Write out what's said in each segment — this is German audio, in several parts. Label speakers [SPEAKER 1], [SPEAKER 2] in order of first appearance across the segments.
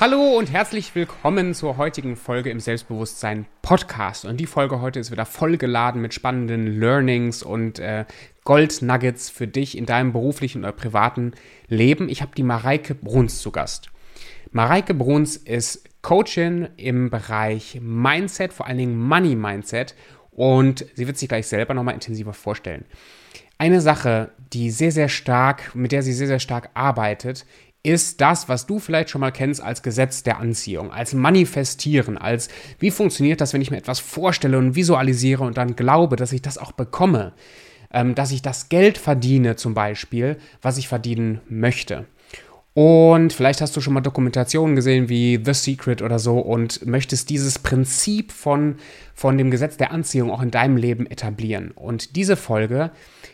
[SPEAKER 1] Hallo und herzlich willkommen zur heutigen Folge im Selbstbewusstsein Podcast. Und die Folge heute ist wieder vollgeladen mit spannenden Learnings und äh, Gold Nuggets für dich in deinem beruflichen oder privaten Leben. Ich habe die Mareike Bruns zu Gast. Mareike Bruns ist Coachin im Bereich Mindset, vor allen Dingen Money Mindset. Und sie wird sich gleich selber nochmal intensiver vorstellen. Eine Sache, die sehr, sehr stark, mit der sie sehr, sehr stark arbeitet, ist das, was du vielleicht schon mal kennst als Gesetz der Anziehung, als Manifestieren, als wie funktioniert das, wenn ich mir etwas vorstelle und visualisiere und dann glaube, dass ich das auch bekomme, ähm, dass ich das Geld verdiene zum Beispiel, was ich verdienen möchte. Und vielleicht hast du schon mal Dokumentationen gesehen wie The Secret oder so und möchtest dieses Prinzip von, von dem Gesetz der Anziehung auch in deinem Leben etablieren. Und diese Folge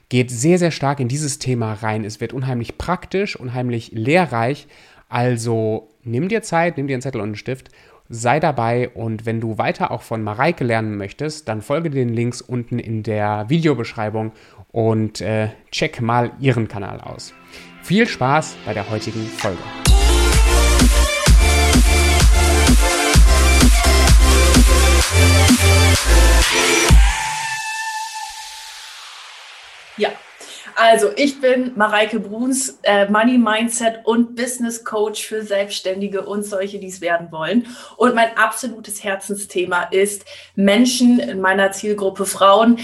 [SPEAKER 1] geht sehr, sehr stark in dieses Thema rein. Es wird unheimlich praktisch, unheimlich lehrreich. Also nimm dir Zeit, nimm dir einen Zettel und einen Stift, sei dabei und wenn du weiter auch von Mareike lernen möchtest, dann folge den Links unten in der Videobeschreibung und äh, check mal ihren Kanal aus. Viel Spaß bei der heutigen Folge.
[SPEAKER 2] Ja, also ich bin Mareike Bruns, äh, Money Mindset und Business Coach für Selbstständige und solche, die es werden wollen. Und mein absolutes Herzensthema ist, Menschen in meiner Zielgruppe Frauen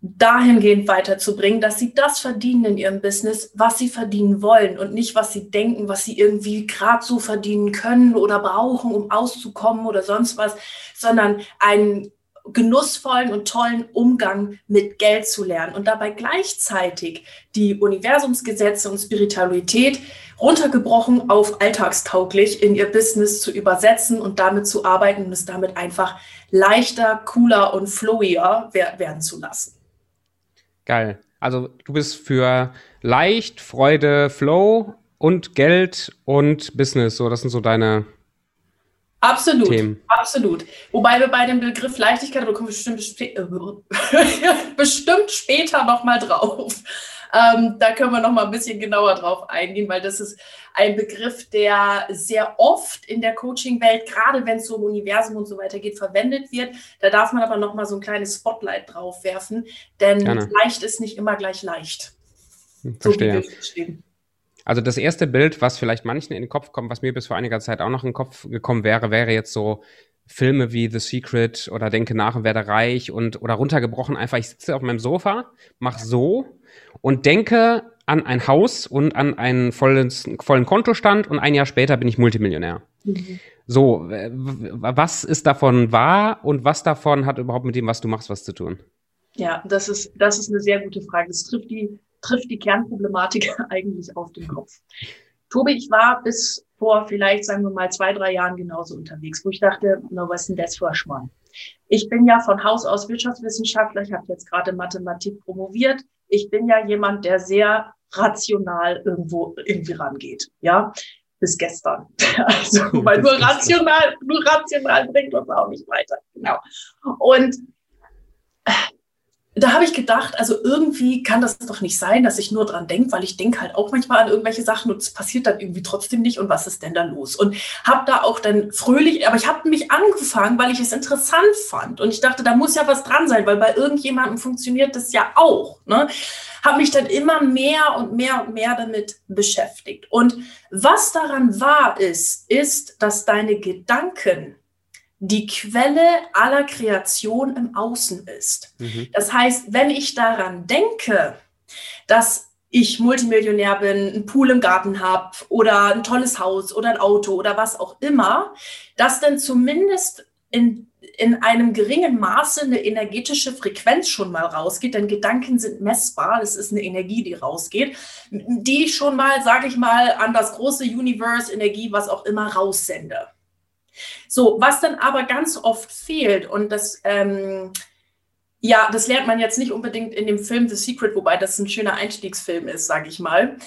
[SPEAKER 2] dahingehend weiterzubringen, dass sie das verdienen in ihrem Business, was sie verdienen wollen und nicht, was sie denken, was sie irgendwie gerade so verdienen können oder brauchen, um auszukommen oder sonst was, sondern einen genussvollen und tollen Umgang mit Geld zu lernen und dabei gleichzeitig die Universumsgesetze und Spiritualität runtergebrochen auf alltagstauglich in ihr Business zu übersetzen und damit zu arbeiten und es damit einfach leichter, cooler und flowier werden zu lassen.
[SPEAKER 1] Geil. Also du bist für leicht, Freude, Flow und Geld und Business. So, das sind so deine
[SPEAKER 2] Absolut, Themen. absolut. Wobei wir bei dem Begriff Leichtigkeit, da kommen wir bestimmt, bestimmt später nochmal drauf. Ähm, da können wir nochmal ein bisschen genauer drauf eingehen, weil das ist ein Begriff, der sehr oft in der Coaching-Welt, gerade wenn es so um Universum und so weiter geht, verwendet wird. Da darf man aber nochmal so ein kleines Spotlight drauf werfen, denn Gerne. leicht ist nicht immer gleich leicht.
[SPEAKER 1] Verstehe. So also das erste Bild, was vielleicht manchen in den Kopf kommt, was mir bis vor einiger Zeit auch noch in den Kopf gekommen wäre, wäre jetzt so Filme wie The Secret oder Denke nach und werde reich und oder runtergebrochen einfach, ich sitze auf meinem Sofa, mach so und denke an ein Haus und an einen vollen, vollen Kontostand und ein Jahr später bin ich Multimillionär. Mhm. So, was ist davon wahr und was davon hat überhaupt mit dem, was du machst, was zu tun?
[SPEAKER 2] Ja, das ist, das ist eine sehr gute Frage. Das trifft die trifft die Kernproblematik eigentlich auf den Kopf. Tobi, ich war bis vor vielleicht, sagen wir mal, zwei, drei Jahren genauso unterwegs, wo ich dachte, na, was ist denn das für ein Schmarrn? Ich bin ja von Haus aus Wirtschaftswissenschaftler, ich habe jetzt gerade Mathematik promoviert. Ich bin ja jemand, der sehr rational irgendwo irgendwie rangeht, ja, bis gestern. Also, weil nur rational, nur rational bringt uns auch nicht weiter, genau. Und da habe ich gedacht, also irgendwie kann das doch nicht sein, dass ich nur dran denke, weil ich denke halt auch manchmal an irgendwelche Sachen und es passiert dann irgendwie trotzdem nicht und was ist denn da los? Und habe da auch dann fröhlich, aber ich habe mich angefangen, weil ich es interessant fand und ich dachte, da muss ja was dran sein, weil bei irgendjemandem funktioniert das ja auch. Ne? Habe mich dann immer mehr und mehr und mehr damit beschäftigt. Und was daran wahr ist, ist, dass deine Gedanken die Quelle aller Kreation im Außen ist. Mhm. Das heißt, wenn ich daran denke, dass ich Multimillionär bin, einen Pool im Garten habe oder ein tolles Haus oder ein Auto oder was auch immer, dass dann zumindest in, in einem geringen Maße eine energetische Frequenz schon mal rausgeht, denn Gedanken sind messbar, es ist eine Energie, die rausgeht, die ich schon mal, sage ich mal, an das große Universe, Energie, was auch immer, raussende. So, was dann aber ganz oft fehlt und das, ähm, ja, das lernt man jetzt nicht unbedingt in dem Film The Secret, wobei das ein schöner Einstiegsfilm ist, sage ich mal,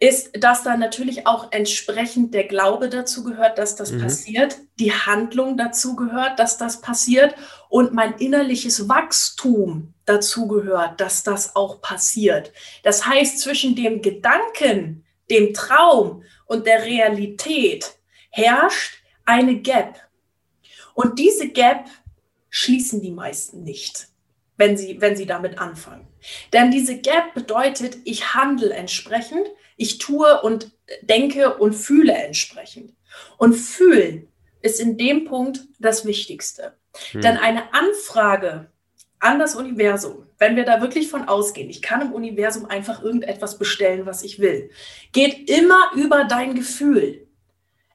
[SPEAKER 2] ist, dass da natürlich auch entsprechend der Glaube dazu gehört, dass das mhm. passiert, die Handlung dazu gehört, dass das passiert und mein innerliches Wachstum dazu gehört, dass das auch passiert. Das heißt, zwischen dem Gedanken, dem Traum und der Realität herrscht eine Gap. Und diese Gap schließen die meisten nicht, wenn sie, wenn sie damit anfangen. Denn diese Gap bedeutet, ich handle entsprechend, ich tue und denke und fühle entsprechend. Und fühlen ist in dem Punkt das Wichtigste. Hm. Denn eine Anfrage an das Universum, wenn wir da wirklich von ausgehen, ich kann im Universum einfach irgendetwas bestellen, was ich will, geht immer über dein Gefühl.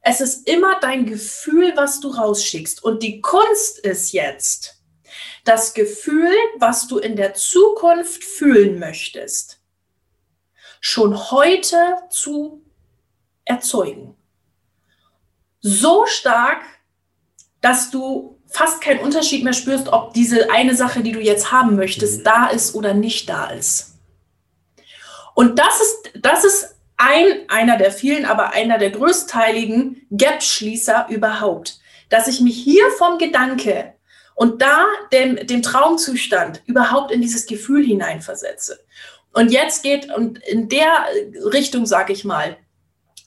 [SPEAKER 2] Es ist immer dein Gefühl, was du rausschickst. Und die Kunst ist jetzt, das Gefühl, was du in der Zukunft fühlen möchtest, schon heute zu erzeugen. So stark, dass du fast keinen Unterschied mehr spürst, ob diese eine Sache, die du jetzt haben möchtest, mhm. da ist oder nicht da ist. Und das ist, das ist ein, einer der vielen, aber einer der größteiligen Gap-Schließer überhaupt, dass ich mich hier vom Gedanke und da dem, dem Traumzustand überhaupt in dieses Gefühl hineinversetze. Und jetzt geht, und in der Richtung, sage ich mal,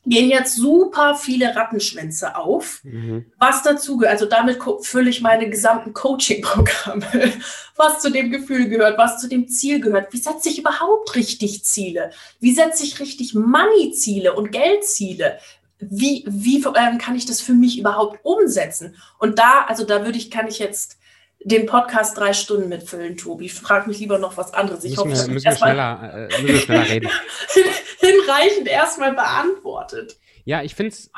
[SPEAKER 2] gehen jetzt super viele Rattenschwänze auf, mhm. was dazu gehört. Also damit fülle ich meine gesamten Coaching-Programme, was zu dem Gefühl gehört, was zu dem Ziel gehört. Wie setze ich überhaupt richtig Ziele? Wie setze ich richtig Money-Ziele und Geldziele? Wie, wie ähm, kann ich das für mich überhaupt umsetzen? Und da, also da würde ich, kann ich jetzt den Podcast drei Stunden mitfüllen, Tobi. Frag mich lieber noch was anderes. Ich
[SPEAKER 1] müssen hoffe, wir, müssen wir schneller, äh, müssen wir schneller reden.
[SPEAKER 2] hinreichend erstmal beantwortet.
[SPEAKER 1] Ja, ich finde es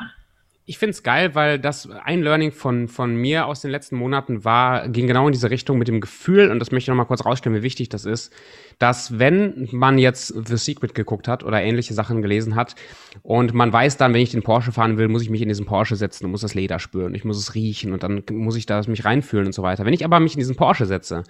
[SPEAKER 1] ich finde es geil, weil das ein Learning von, von mir aus den letzten Monaten war, ging genau in diese Richtung mit dem Gefühl, und das möchte ich nochmal kurz rausstellen, wie wichtig das ist, dass wenn man jetzt The Secret geguckt hat oder ähnliche Sachen gelesen hat und man weiß dann, wenn ich den Porsche fahren will, muss ich mich in diesen Porsche setzen und muss das Leder spüren, ich muss es riechen und dann muss ich da mich reinfühlen und so weiter. Wenn ich aber mich in diesen Porsche setze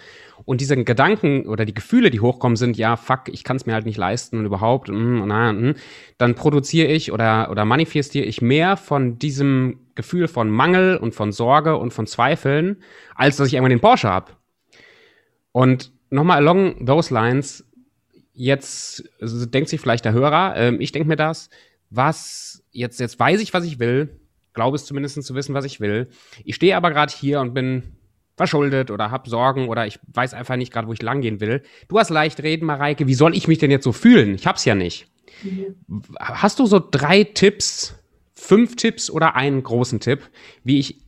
[SPEAKER 1] und diese Gedanken oder die Gefühle, die hochkommen, sind, ja, fuck, ich kann es mir halt nicht leisten und überhaupt, mm, na, mm, dann produziere ich oder, oder manifestiere ich mehr von diesem Gefühl von Mangel und von Sorge und von Zweifeln, als dass ich irgendwann den Porsche habe. Und nochmal along those lines, jetzt also denkt sich vielleicht der Hörer, ähm, ich denke mir das, was, jetzt, jetzt weiß ich, was ich will, glaube es zumindest zu wissen, was ich will. Ich stehe aber gerade hier und bin verschuldet oder habe Sorgen oder ich weiß einfach nicht gerade, wo ich langgehen will. Du hast leicht reden, Mareike. Wie soll ich mich denn jetzt so fühlen? Ich hab's ja nicht. Mhm. Hast du so drei Tipps, fünf Tipps oder einen großen Tipp, wie ich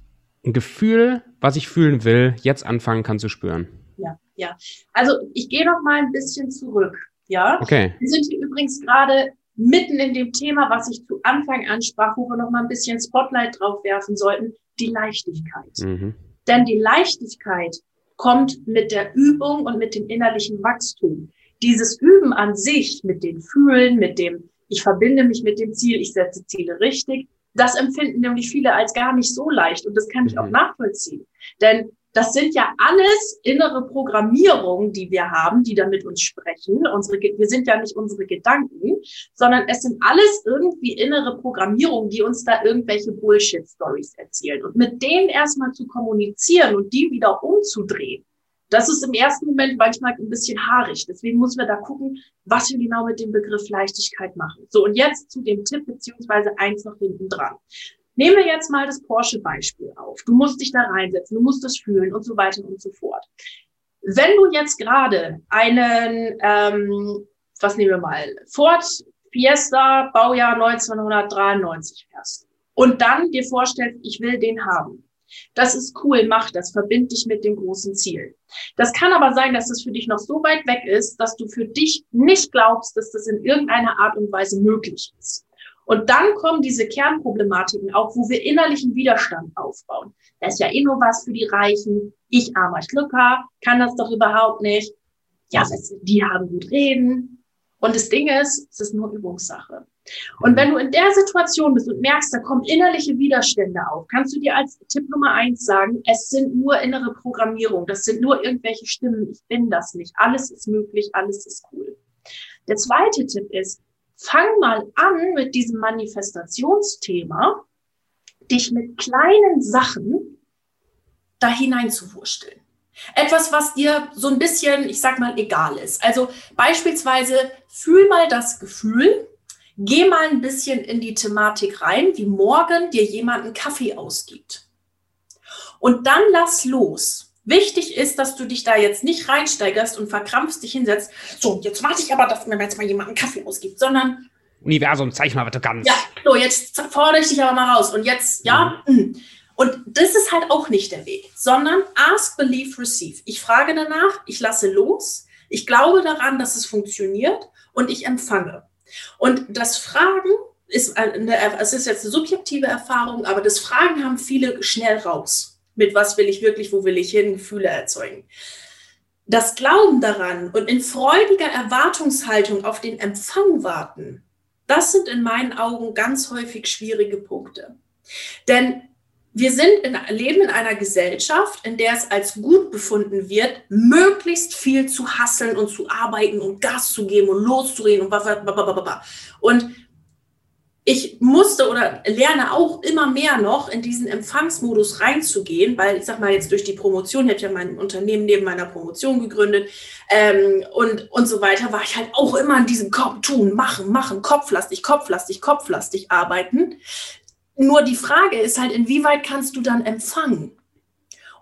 [SPEAKER 1] ein Gefühl, was ich fühlen will, jetzt anfangen kann zu spüren?
[SPEAKER 2] Ja, ja. Also ich gehe noch mal ein bisschen zurück. Ja.
[SPEAKER 1] Okay.
[SPEAKER 2] Wir sind hier übrigens gerade mitten in dem Thema, was ich zu Anfang ansprach, wo wir noch mal ein bisschen Spotlight drauf werfen sollten, die Leichtigkeit. Mhm. Denn die Leichtigkeit kommt mit der Übung und mit dem innerlichen Wachstum. Dieses Üben an sich mit den Fühlen, mit dem, ich verbinde mich mit dem Ziel, ich setze Ziele richtig, das empfinden nämlich viele als gar nicht so leicht und das kann ich auch mhm. nachvollziehen. Denn das sind ja alles innere Programmierungen, die wir haben, die da mit uns sprechen. Unsere, wir sind ja nicht unsere Gedanken, sondern es sind alles irgendwie innere Programmierungen, die uns da irgendwelche Bullshit-Stories erzählen. Und mit denen erstmal zu kommunizieren und die wieder umzudrehen, das ist im ersten Moment manchmal ein bisschen haarig. Deswegen müssen wir da gucken, was wir genau mit dem Begriff Leichtigkeit machen. So, und jetzt zu dem Tipp beziehungsweise eins noch hinten dran. Nehmen wir jetzt mal das Porsche-Beispiel auf. Du musst dich da reinsetzen, du musst das fühlen und so weiter und so fort. Wenn du jetzt gerade einen, ähm, was nehmen wir mal, Ford Fiesta Baujahr 1993 fährst und dann dir vorstellst, ich will den haben. Das ist cool, mach das, verbind dich mit dem großen Ziel. Das kann aber sein, dass es für dich noch so weit weg ist, dass du für dich nicht glaubst, dass das in irgendeiner Art und Weise möglich ist. Und dann kommen diese Kernproblematiken auch, wo wir innerlichen Widerstand aufbauen. Das ist ja eh nur was für die Reichen. Ich armer Schlucker, kann das doch überhaupt nicht. Ja, die haben gut reden. Und das Ding ist, es ist nur Übungssache. Und wenn du in der Situation bist und merkst, da kommen innerliche Widerstände auf, kannst du dir als Tipp Nummer eins sagen, es sind nur innere Programmierung, das sind nur irgendwelche Stimmen, ich bin das nicht. Alles ist möglich, alles ist cool. Der zweite Tipp ist, fang mal an mit diesem Manifestationsthema, dich mit kleinen Sachen da hineinzuwursteln. Etwas, was dir so ein bisschen, ich sag mal, egal ist. Also beispielsweise fühl mal das Gefühl, Geh mal ein bisschen in die Thematik rein, wie morgen dir jemand einen Kaffee ausgibt. Und dann lass los. Wichtig ist, dass du dich da jetzt nicht reinsteigerst und verkrampfst dich hinsetzt. So, jetzt warte ich aber, dass mir jetzt mal jemand einen Kaffee ausgibt, sondern
[SPEAKER 1] Universum, zeig mal, was du kannst.
[SPEAKER 2] Ja, so, jetzt fordere ich dich aber mal raus. Und jetzt, ja, mhm. Mm. und das ist halt auch nicht der Weg, sondern ask, believe, receive. Ich frage danach, ich lasse los, ich glaube daran, dass es funktioniert und ich empfange. Und das Fragen ist, eine, es ist jetzt eine subjektive Erfahrung, aber das Fragen haben viele schnell raus. Mit was will ich wirklich, wo will ich hin, Gefühle erzeugen. Das Glauben daran und in freudiger Erwartungshaltung auf den Empfang warten, das sind in meinen Augen ganz häufig schwierige Punkte. Denn wir sind in, leben in einer Gesellschaft, in der es als gut befunden wird, möglichst viel zu hasseln und zu arbeiten und Gas zu geben und loszureden und blablabla. Und ich musste oder lerne auch immer mehr noch in diesen Empfangsmodus reinzugehen, weil ich sag mal jetzt durch die Promotion, ich habe ja mein Unternehmen neben meiner Promotion gegründet ähm, und, und so weiter, war ich halt auch immer in diesem Kopf tun, machen, machen, kopflastig, kopflastig, kopflastig arbeiten. Nur die Frage ist halt, inwieweit kannst du dann empfangen?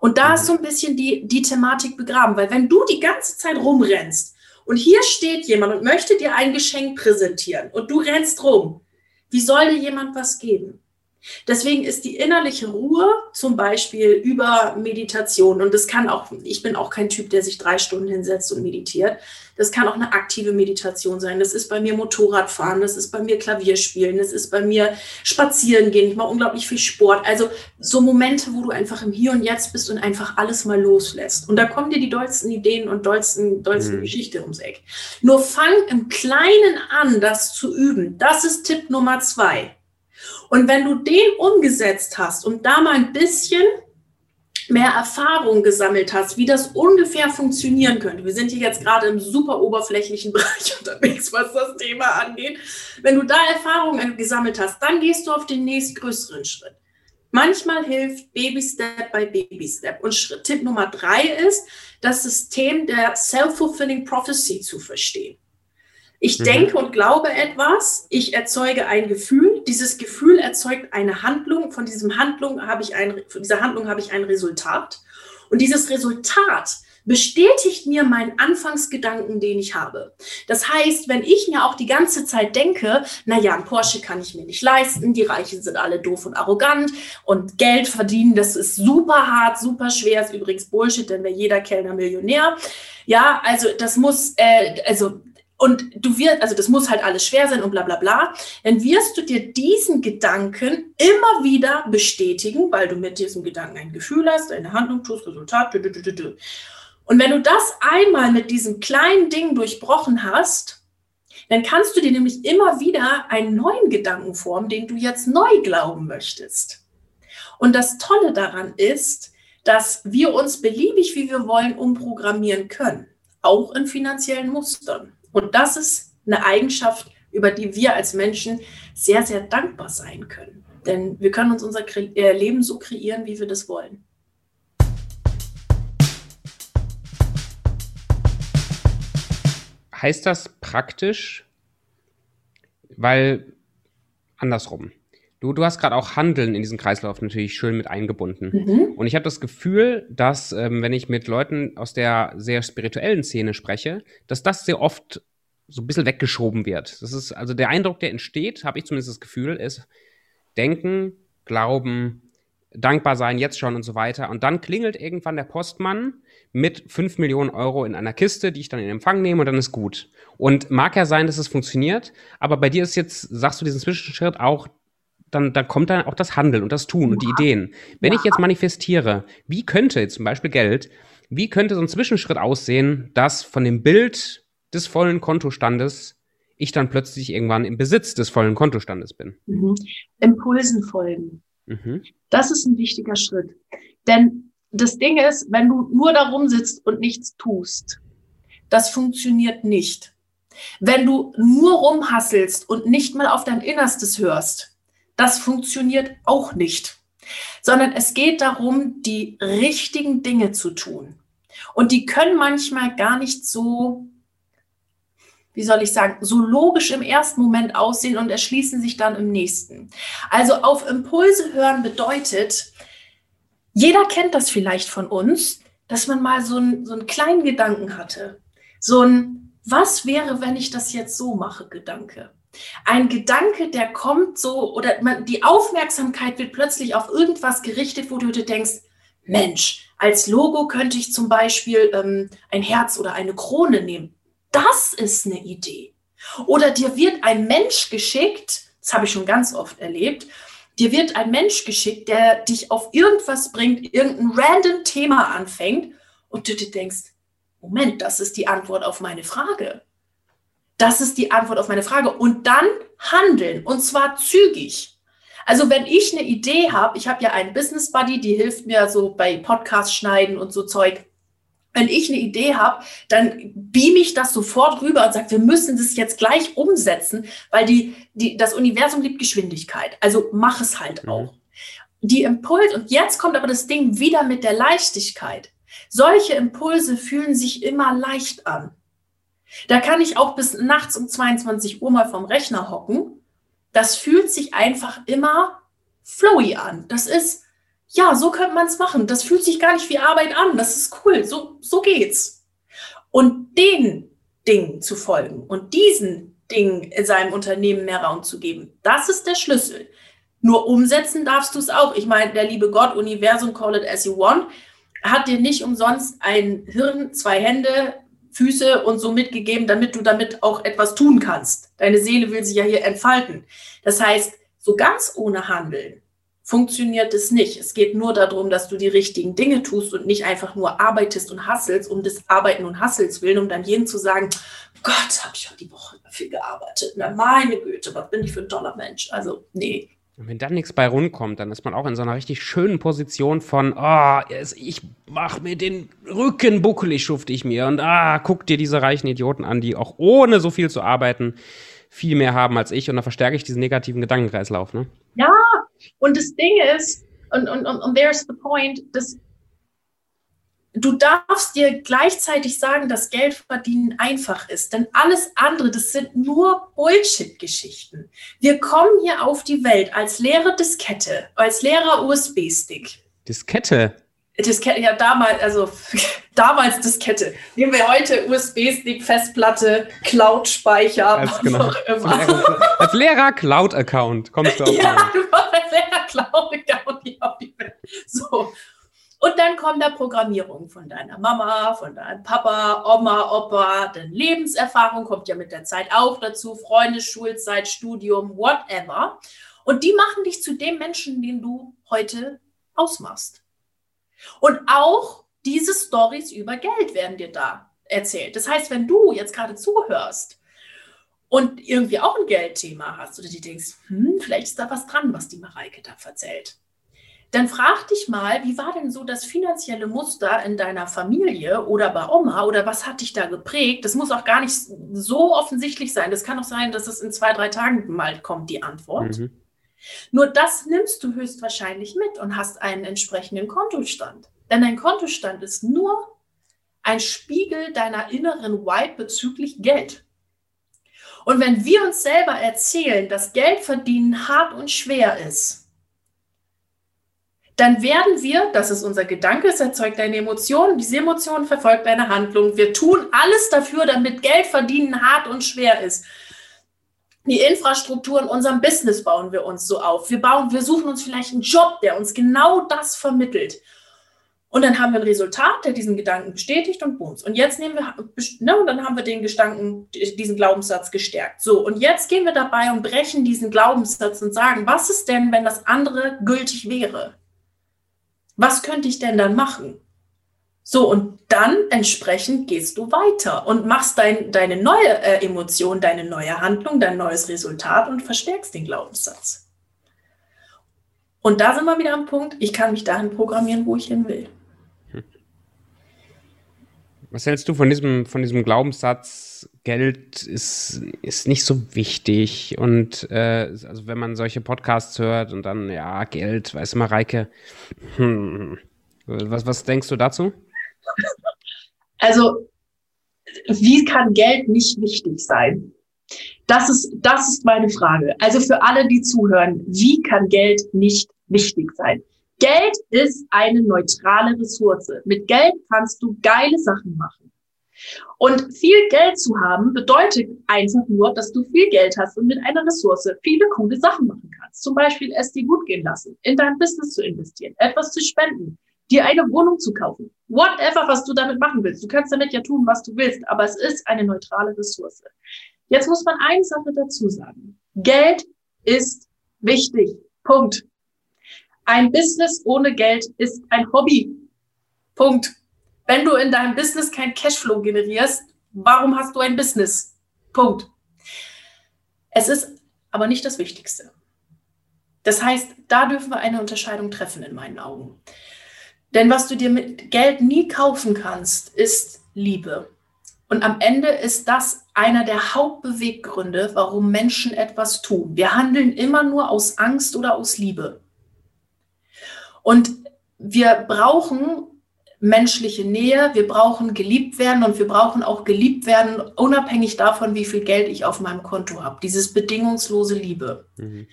[SPEAKER 2] Und da ist so ein bisschen die, die Thematik begraben, weil wenn du die ganze Zeit rumrennst und hier steht jemand und möchte dir ein Geschenk präsentieren und du rennst rum, wie soll dir jemand was geben? Deswegen ist die innerliche Ruhe zum Beispiel über Meditation und das kann auch, ich bin auch kein Typ, der sich drei Stunden hinsetzt und meditiert. Das kann auch eine aktive Meditation sein. Das ist bei mir Motorradfahren, das ist bei mir Klavierspielen, das ist bei mir Spazieren gehen. Ich mache unglaublich viel Sport. Also so Momente, wo du einfach im Hier und Jetzt bist und einfach alles mal loslässt. Und da kommen dir die dollsten Ideen und dollsten, dollsten mhm. Geschichte ums Eck. Nur fang im Kleinen an, das zu üben. Das ist Tipp Nummer zwei. Und wenn du den umgesetzt hast und da mal ein bisschen mehr Erfahrung gesammelt hast, wie das ungefähr funktionieren könnte. Wir sind hier jetzt gerade im super oberflächlichen Bereich unterwegs, was das Thema angeht. Wenn du da Erfahrungen gesammelt hast, dann gehst du auf den nächstgrößeren Schritt. Manchmal hilft Baby Step by Baby Step. Und Schritt, Tipp Nummer drei ist, das System der Self-Fulfilling Prophecy zu verstehen. Ich mhm. denke und glaube etwas, ich erzeuge ein Gefühl, dieses Gefühl erzeugt eine Handlung, von diesem Handlung habe ich ein, von dieser Handlung habe ich ein Resultat und dieses Resultat bestätigt mir meinen Anfangsgedanken, den ich habe. Das heißt, wenn ich mir auch die ganze Zeit denke, na ja, ein Porsche kann ich mir nicht leisten, die Reichen sind alle doof und arrogant und Geld verdienen, das ist super hart, super schwer, ist übrigens Bullshit, denn wäre jeder Kellner Millionär. Ja, also das muss, äh, also und du wirst, also das muss halt alles schwer sein und bla bla bla, dann wirst du dir diesen Gedanken immer wieder bestätigen, weil du mit diesem Gedanken ein Gefühl hast, eine Handlung tust, Resultat. Dü, dü, dü, und wenn du das einmal mit diesem kleinen Ding durchbrochen hast, dann kannst du dir nämlich immer wieder einen neuen Gedanken formen, den du jetzt neu glauben möchtest. Und das Tolle daran ist, dass wir uns beliebig, wie wir wollen, umprogrammieren können, auch in finanziellen Mustern. Und das ist eine Eigenschaft, über die wir als Menschen sehr, sehr dankbar sein können. Denn wir können uns unser äh, Leben so kreieren, wie wir das wollen.
[SPEAKER 1] Heißt das praktisch, weil andersrum. Du, du hast gerade auch Handeln in diesen Kreislauf natürlich schön mit eingebunden. Mhm. Und ich habe das Gefühl, dass, ähm, wenn ich mit Leuten aus der sehr spirituellen Szene spreche, dass das sehr oft so ein bisschen weggeschoben wird. Das ist also der Eindruck, der entsteht, habe ich zumindest das Gefühl, ist Denken, Glauben, dankbar sein, jetzt schon und so weiter. Und dann klingelt irgendwann der Postmann mit 5 Millionen Euro in einer Kiste, die ich dann in Empfang nehme und dann ist gut. Und mag ja sein, dass es funktioniert, aber bei dir ist jetzt, sagst du diesen Zwischenschritt auch, dann, dann kommt dann auch das Handeln und das Tun und die Ideen. Wenn ich jetzt manifestiere, wie könnte zum Beispiel Geld, wie könnte so ein Zwischenschritt aussehen, dass von dem Bild des vollen Kontostandes ich dann plötzlich irgendwann im Besitz des vollen Kontostandes bin?
[SPEAKER 2] Mhm. Impulsen folgen. Mhm. Das ist ein wichtiger Schritt. Denn das Ding ist, wenn du nur darum sitzt und nichts tust, das funktioniert nicht. Wenn du nur rumhasselst und nicht mal auf dein Innerstes hörst, das funktioniert auch nicht, sondern es geht darum, die richtigen Dinge zu tun. Und die können manchmal gar nicht so wie soll ich sagen, so logisch im ersten Moment aussehen und erschließen sich dann im nächsten. Also auf Impulse hören bedeutet, jeder kennt das vielleicht von uns, dass man mal so, ein, so einen kleinen Gedanken hatte. So ein, was wäre, wenn ich das jetzt so mache, Gedanke. Ein Gedanke, der kommt so, oder man, die Aufmerksamkeit wird plötzlich auf irgendwas gerichtet, wo du dir denkst, Mensch, als Logo könnte ich zum Beispiel ähm, ein Herz oder eine Krone nehmen. Das ist eine Idee. Oder dir wird ein Mensch geschickt, das habe ich schon ganz oft erlebt, dir wird ein Mensch geschickt, der dich auf irgendwas bringt, irgendein random Thema anfängt und du dir denkst, Moment, das ist die Antwort auf meine Frage. Das ist die Antwort auf meine Frage. Und dann handeln und zwar zügig. Also wenn ich eine Idee habe, ich habe ja einen Business Buddy, die hilft mir so bei Podcast schneiden und so Zeug. Wenn ich eine Idee habe, dann beam ich das sofort rüber und sage, wir müssen das jetzt gleich umsetzen, weil die, die, das Universum liebt Geschwindigkeit. Also mach es halt mhm. auch. Die Impuls, und jetzt kommt aber das Ding wieder mit der Leichtigkeit. Solche Impulse fühlen sich immer leicht an. Da kann ich auch bis nachts um 22 Uhr mal vom Rechner hocken das fühlt sich einfach immer flowy an. Das ist, ja, so könnte man es machen. Das fühlt sich gar nicht wie Arbeit an. Das ist cool. So, so geht's. Und den Dingen zu folgen und diesen Dingen in seinem Unternehmen mehr Raum zu geben, das ist der Schlüssel. Nur umsetzen darfst du es auch. Ich meine, der liebe Gott, Universum, call it as you want, hat dir nicht umsonst ein Hirn, zwei Hände, Füße und so mitgegeben, damit du damit auch etwas tun kannst. Deine Seele will sich ja hier entfalten. Das heißt, so ganz ohne Handeln funktioniert es nicht. Es geht nur darum, dass du die richtigen Dinge tust und nicht einfach nur arbeitest und hasselst um des Arbeiten und Hassels willen, um dann jedem zu sagen, Gott, habe ich schon die Woche dafür gearbeitet. Na, meine Güte, was bin ich für ein toller Mensch. Also, nee,
[SPEAKER 1] und wenn dann nichts bei rumkommt, dann ist man auch in so einer richtig schönen Position von, ah, oh, ich mach mir den Rücken buckelig, schufte ich mir. Und ah, guck dir diese reichen Idioten an, die auch ohne so viel zu arbeiten viel mehr haben als ich. Und dann verstärke ich diesen negativen Gedankenkreislauf, ne?
[SPEAKER 2] Ja, und das Ding ist, und, und, und, und there's the point, dass du darfst dir gleichzeitig sagen, dass Geld verdienen einfach ist. Denn alles andere, das sind nur Bullshit-Geschichten. Wir kommen hier auf die Welt als leere Diskette, als leerer USB-Stick.
[SPEAKER 1] Diskette?
[SPEAKER 2] Diskette, ja, damals, also damals Diskette. Nehmen wir heute USB-Stick, Festplatte, Cloud-Speicher.
[SPEAKER 1] Als, genau. als leerer Cloud-Account kommst du auf
[SPEAKER 2] Ja, du als leerer Cloud-Account hier auf die Welt. So. Und dann kommt da Programmierung von deiner Mama, von deinem Papa, Oma, Opa, denn Lebenserfahrung kommt ja mit der Zeit auch dazu, Freunde, Schulzeit, Studium, whatever. Und die machen dich zu dem Menschen, den du heute ausmachst. Und auch diese Stories über Geld werden dir da erzählt. Das heißt, wenn du jetzt gerade zuhörst und irgendwie auch ein Geldthema hast oder dir denkst, hm, vielleicht ist da was dran, was die Mareike da erzählt dann frag dich mal, wie war denn so das finanzielle Muster in deiner Familie oder bei Oma oder was hat dich da geprägt? Das muss auch gar nicht so offensichtlich sein. Das kann auch sein, dass es in zwei, drei Tagen mal kommt, die Antwort. Mhm. Nur das nimmst du höchstwahrscheinlich mit und hast einen entsprechenden Kontostand. Denn dein Kontostand ist nur ein Spiegel deiner inneren White bezüglich Geld. Und wenn wir uns selber erzählen, dass Geld verdienen hart und schwer ist, dann werden wir, das ist unser Gedanke, es erzeugt eine Emotion, diese Emotion verfolgt eine Handlung. Wir tun alles dafür, damit Geld verdienen hart und schwer ist. Die Infrastruktur in unserem Business bauen wir uns so auf. Wir bauen, wir suchen uns vielleicht einen Job, der uns genau das vermittelt. Und dann haben wir ein Resultat, der diesen Gedanken bestätigt und bums. Und jetzt nehmen wir, ne, und dann haben wir den Gedanken, diesen Glaubenssatz gestärkt. So, und jetzt gehen wir dabei und brechen diesen Glaubenssatz und sagen, was ist denn, wenn das andere gültig wäre? Was könnte ich denn dann machen? So, und dann entsprechend gehst du weiter und machst dein, deine neue äh, Emotion, deine neue Handlung, dein neues Resultat und verstärkst den Glaubenssatz. Und da sind wir wieder am Punkt, ich kann mich dahin programmieren, wo ich hin will.
[SPEAKER 1] Was hältst du von diesem, von diesem Glaubenssatz, Geld ist, ist nicht so wichtig und äh, also wenn man solche Podcasts hört und dann, ja, Geld, weißt du mal, Reike, hm, was, was denkst du dazu?
[SPEAKER 2] Also wie kann Geld nicht wichtig sein? Das ist, das ist meine Frage. Also für alle, die zuhören, wie kann Geld nicht wichtig sein? Geld ist eine neutrale Ressource. Mit Geld kannst du geile Sachen machen. Und viel Geld zu haben bedeutet einfach nur, dass du viel Geld hast und mit einer Ressource viele coole Sachen machen kannst. Zum Beispiel es dir gut gehen lassen, in dein Business zu investieren, etwas zu spenden, dir eine Wohnung zu kaufen. Whatever, was du damit machen willst. Du kannst damit ja tun, was du willst, aber es ist eine neutrale Ressource. Jetzt muss man eine Sache dazu sagen. Geld ist wichtig. Punkt. Ein Business ohne Geld ist ein Hobby. Punkt. Wenn du in deinem Business kein Cashflow generierst, warum hast du ein Business? Punkt. Es ist aber nicht das Wichtigste. Das heißt, da dürfen wir eine Unterscheidung treffen in meinen Augen. Denn was du dir mit Geld nie kaufen kannst, ist Liebe. Und am Ende ist das einer der Hauptbeweggründe, warum Menschen etwas tun. Wir handeln immer nur aus Angst oder aus Liebe. Und wir brauchen menschliche Nähe, wir brauchen geliebt werden und wir brauchen auch geliebt werden, unabhängig davon, wie viel Geld ich auf meinem Konto habe. Dieses bedingungslose Liebe. Mhm.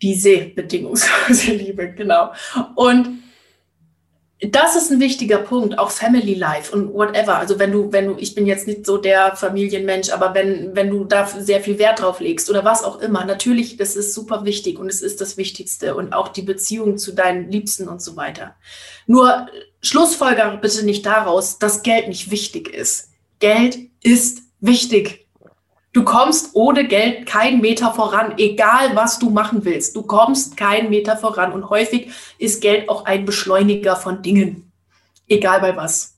[SPEAKER 2] Diese bedingungslose Liebe, genau. Und das ist ein wichtiger Punkt, auch Family Life und whatever. Also wenn du, wenn du, ich bin jetzt nicht so der Familienmensch, aber wenn, wenn du da sehr viel Wert drauf legst oder was auch immer, natürlich, das ist super wichtig und es ist das Wichtigste und auch die Beziehung zu deinen Liebsten und so weiter. Nur Schlussfolger bitte nicht daraus, dass Geld nicht wichtig ist. Geld ist wichtig. Du kommst ohne Geld keinen Meter voran, egal was du machen willst. Du kommst keinen Meter voran. Und häufig ist Geld auch ein Beschleuniger von Dingen, egal bei was.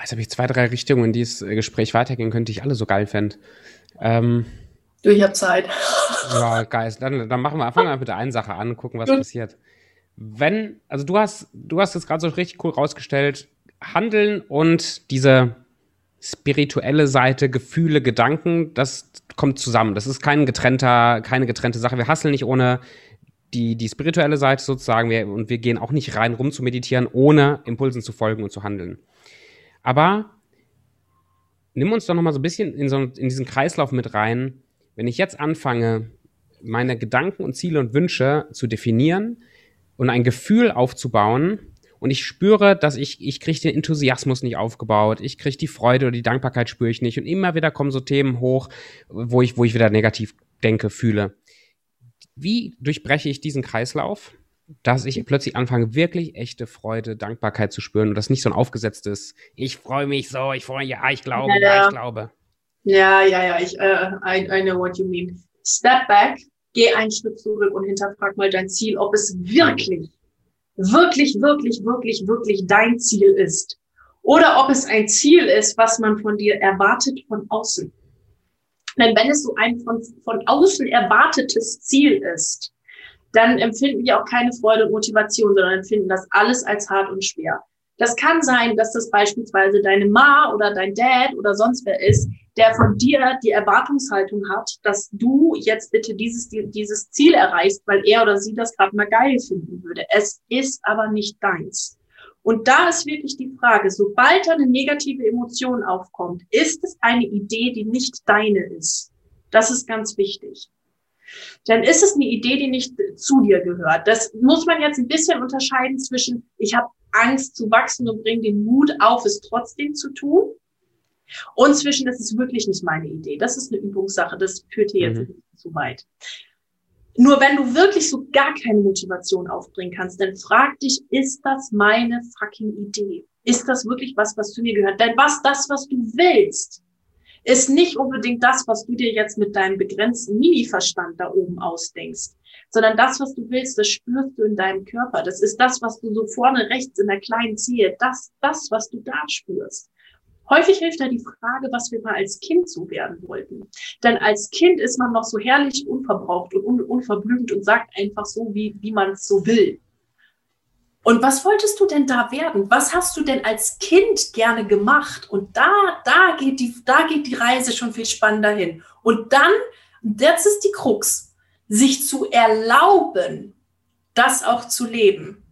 [SPEAKER 1] Jetzt habe ich zwei, drei Richtungen, in die das Gespräch weitergehen könnte, die ich alle so geil fände.
[SPEAKER 2] Ähm, du, ich habe Zeit.
[SPEAKER 1] Ja, geil. Dann, dann machen wir, fangen wir bitte eine Sache an, gucken, was passiert. Wenn, also du hast, du hast es gerade so richtig cool rausgestellt, Handeln und diese spirituelle Seite, Gefühle, Gedanken, das kommt zusammen. Das ist kein getrennter, keine getrennte Sache. Wir hasseln nicht ohne die, die spirituelle Seite sozusagen wir, und wir gehen auch nicht rein, rum zu meditieren, ohne Impulsen zu folgen und zu handeln. Aber nimm uns doch noch mal so ein bisschen in, so, in diesen Kreislauf mit rein. Wenn ich jetzt anfange, meine Gedanken und Ziele und Wünsche zu definieren und ein Gefühl aufzubauen, und ich spüre, dass ich, ich kriege den Enthusiasmus nicht aufgebaut, ich kriege die Freude oder die Dankbarkeit spüre ich nicht und immer wieder kommen so Themen hoch, wo ich, wo ich wieder negativ denke, fühle. Wie durchbreche ich diesen Kreislauf, dass ich plötzlich anfange, wirklich echte Freude, Dankbarkeit zu spüren und das nicht so ein aufgesetztes, ich freue mich so, ich freue mich, ja, ich glaube, ja, ja ich glaube.
[SPEAKER 2] Ja, ja, ja, ich, uh, I, I know what you mean. Step back, geh einen Schritt zurück und hinterfrag mal dein Ziel, ob es wirklich wirklich, wirklich, wirklich, wirklich dein Ziel ist. Oder ob es ein Ziel ist, was man von dir erwartet von außen. Denn wenn es so ein von, von außen erwartetes Ziel ist, dann empfinden wir auch keine Freude und Motivation, sondern empfinden das alles als hart und schwer. Das kann sein, dass das beispielsweise deine Ma oder dein Dad oder sonst wer ist, der von dir die Erwartungshaltung hat, dass du jetzt bitte dieses, dieses Ziel erreichst, weil er oder sie das gerade mal geil finden würde. Es ist aber nicht deins. Und da ist wirklich die Frage, sobald eine negative Emotion aufkommt, ist es eine Idee, die nicht deine ist. Das ist ganz wichtig. Dann ist es eine Idee, die nicht zu dir gehört. Das muss man jetzt ein bisschen unterscheiden zwischen, ich habe Angst zu wachsen und bringe den Mut auf, es trotzdem zu tun und zwischen, das ist wirklich nicht meine Idee. Das ist eine Übungssache. Das führt hier mhm. jetzt zu weit. Nur wenn du wirklich so gar keine Motivation aufbringen kannst, dann frag dich, ist das meine fucking Idee? Ist das wirklich was, was zu mir gehört? Denn was das, was du willst, ist nicht unbedingt das, was du dir jetzt mit deinem begrenzten Mini-Verstand da oben ausdenkst, sondern das, was du willst, das spürst du in deinem Körper. Das ist das, was du so vorne rechts in der kleinen Zehe, das, das, was du da spürst. Häufig hilft da die Frage, was wir mal als Kind so werden wollten. Denn als Kind ist man noch so herrlich unverbraucht und un unverblümt und sagt einfach so, wie, wie man es so will. Und was wolltest du denn da werden? Was hast du denn als Kind gerne gemacht? Und da, da geht die, da geht die Reise schon viel spannender hin. Und dann, das ist die Krux, sich zu erlauben, das auch zu leben.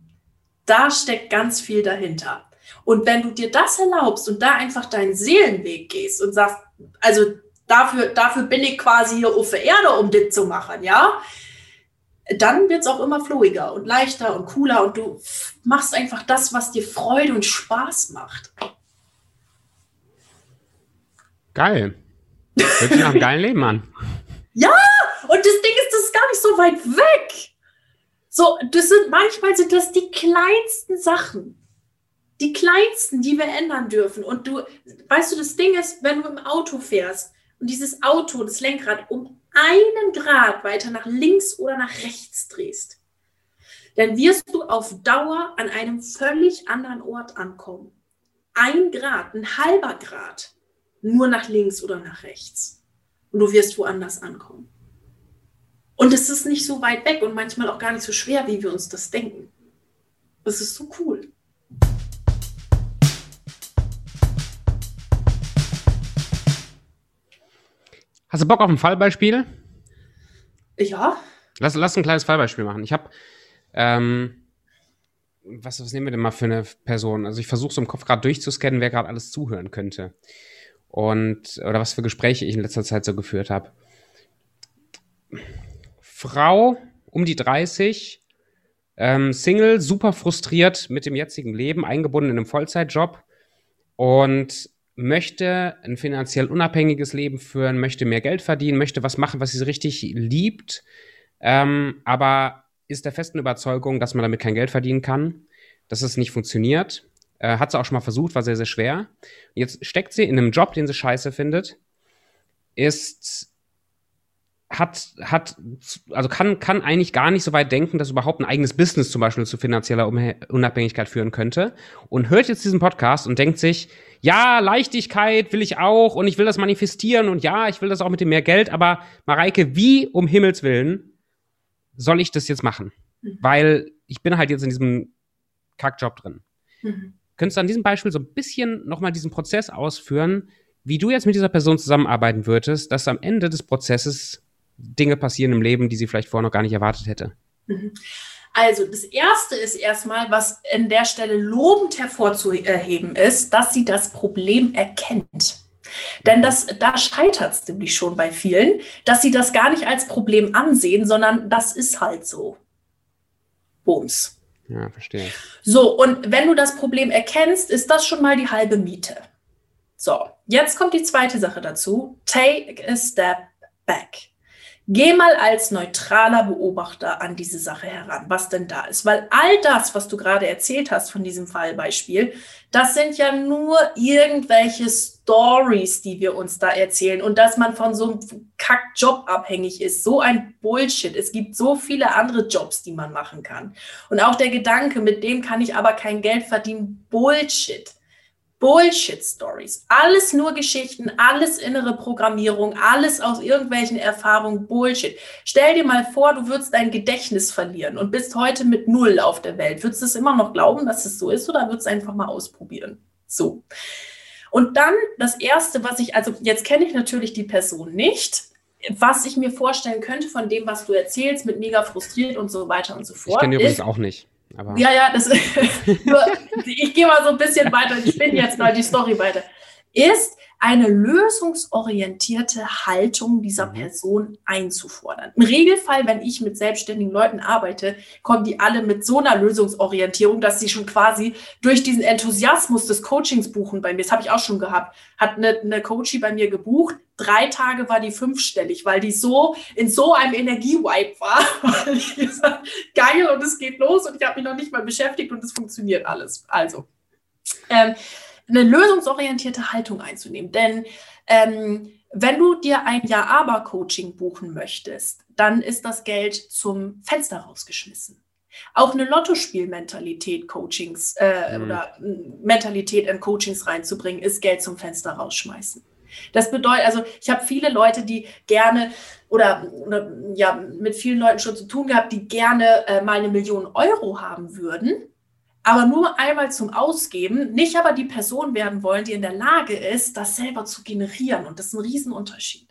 [SPEAKER 2] Da steckt ganz viel dahinter. Und wenn du dir das erlaubst und da einfach deinen Seelenweg gehst und sagst, also dafür, dafür bin ich quasi hier auf der Erde, um das zu machen, ja, dann wird es auch immer flowiger und leichter und cooler und du machst einfach das, was dir Freude und Spaß macht.
[SPEAKER 1] Geil. Hört sich nach einem geilen Leben an.
[SPEAKER 2] Ja, und das Ding ist, das ist gar nicht so weit weg. So, das sind manchmal sind das die kleinsten Sachen. Die kleinsten, die wir ändern dürfen. Und du, weißt du, das Ding ist, wenn du im Auto fährst und dieses Auto, das Lenkrad um einen Grad weiter nach links oder nach rechts drehst, dann wirst du auf Dauer an einem völlig anderen Ort ankommen. Ein Grad, ein halber Grad, nur nach links oder nach rechts. Und du wirst woanders ankommen. Und es ist nicht so weit weg und manchmal auch gar nicht so schwer, wie wir uns das denken. Das ist so cool.
[SPEAKER 1] Hast du Bock auf ein Fallbeispiel?
[SPEAKER 2] Ja.
[SPEAKER 1] Lass, lass ein kleines Fallbeispiel machen. Ich habe, ähm, was, was nehmen wir denn mal für eine Person? Also ich versuche so im Kopf gerade durchzuscannen, wer gerade alles zuhören könnte. Und, oder was für Gespräche ich in letzter Zeit so geführt habe. Frau um die 30, ähm, Single, super frustriert mit dem jetzigen Leben, eingebunden in einem Vollzeitjob und möchte ein finanziell unabhängiges Leben führen, möchte mehr Geld verdienen, möchte was machen, was sie richtig liebt, ähm, aber ist der festen Überzeugung, dass man damit kein Geld verdienen kann, dass es nicht funktioniert. Äh, hat sie auch schon mal versucht, war sehr, sehr schwer. Jetzt steckt sie in einem Job, den sie scheiße findet, ist hat, hat, also kann, kann eigentlich gar nicht so weit denken, dass überhaupt ein eigenes Business zum Beispiel zu finanzieller Unabhängigkeit führen könnte und hört jetzt diesen Podcast und denkt sich, ja, Leichtigkeit will ich auch und ich will das manifestieren und ja, ich will das auch mit dem mehr Geld, aber Mareike, wie um Himmels Willen soll ich das jetzt machen? Mhm. Weil ich bin halt jetzt in diesem Kackjob drin. Mhm. Könntest du an diesem Beispiel so ein bisschen nochmal diesen Prozess ausführen, wie du jetzt mit dieser Person zusammenarbeiten würdest, dass am Ende des Prozesses Dinge passieren im Leben, die sie vielleicht vorher noch gar nicht erwartet hätte?
[SPEAKER 2] Mhm. Also das Erste ist erstmal, was an der Stelle lobend hervorzuheben ist, dass sie das Problem erkennt. Denn das, da scheitert es nämlich schon bei vielen, dass sie das gar nicht als Problem ansehen, sondern das ist halt so. Bums.
[SPEAKER 1] Ja, verstehe.
[SPEAKER 2] So, und wenn du das Problem erkennst, ist das schon mal die halbe Miete. So, jetzt kommt die zweite Sache dazu. Take a step back. Geh mal als neutraler Beobachter an diese Sache heran, was denn da ist. Weil all das, was du gerade erzählt hast von diesem Fallbeispiel, das sind ja nur irgendwelche Stories, die wir uns da erzählen. Und dass man von so einem Kackjob abhängig ist, so ein Bullshit. Es gibt so viele andere Jobs, die man machen kann. Und auch der Gedanke, mit dem kann ich aber kein Geld verdienen, Bullshit. Bullshit-Stories. Alles nur Geschichten, alles innere Programmierung, alles aus irgendwelchen Erfahrungen, Bullshit. Stell dir mal vor, du würdest dein Gedächtnis verlieren und bist heute mit Null auf der Welt. Würdest du es immer noch glauben, dass es so ist oder würdest du einfach mal ausprobieren? So. Und dann das Erste, was ich, also jetzt kenne ich natürlich die Person nicht, was ich mir vorstellen könnte von dem, was du erzählst, mit mega frustriert und so weiter und so fort.
[SPEAKER 1] Ich kenne übrigens auch nicht. Aber
[SPEAKER 2] ja, ja, das, nur, ich gehe mal so ein bisschen weiter, ich spinne jetzt mal die Story weiter. Ist eine lösungsorientierte Haltung dieser mhm. Person einzufordern. Im Regelfall, wenn ich mit selbstständigen Leuten arbeite, kommen die alle mit so einer Lösungsorientierung, dass sie schon quasi durch diesen Enthusiasmus des Coachings buchen bei mir. Das habe ich auch schon gehabt. Hat eine, eine Coachie bei mir gebucht. Drei Tage war die fünfstellig, weil die so in so einem Energiewipe war. Geil und es geht los und ich habe mich noch nicht mal beschäftigt und es funktioniert alles. Also. Ähm, eine lösungsorientierte Haltung einzunehmen. Denn ähm, wenn du dir ein Ja-Aber-Coaching buchen möchtest, dann ist das Geld zum Fenster rausgeschmissen. Auch eine Lottospiel-Mentalität Coachings äh, mhm. oder Mentalität in Coachings reinzubringen, ist Geld zum Fenster rausschmeißen. Das bedeutet, also ich habe viele Leute, die gerne oder, oder, ja mit vielen Leuten schon zu tun gehabt, die gerne äh, mal eine Million Euro haben würden aber nur einmal zum Ausgeben, nicht aber die Person werden wollen, die in der Lage ist, das selber zu generieren. Und das ist ein Riesenunterschied.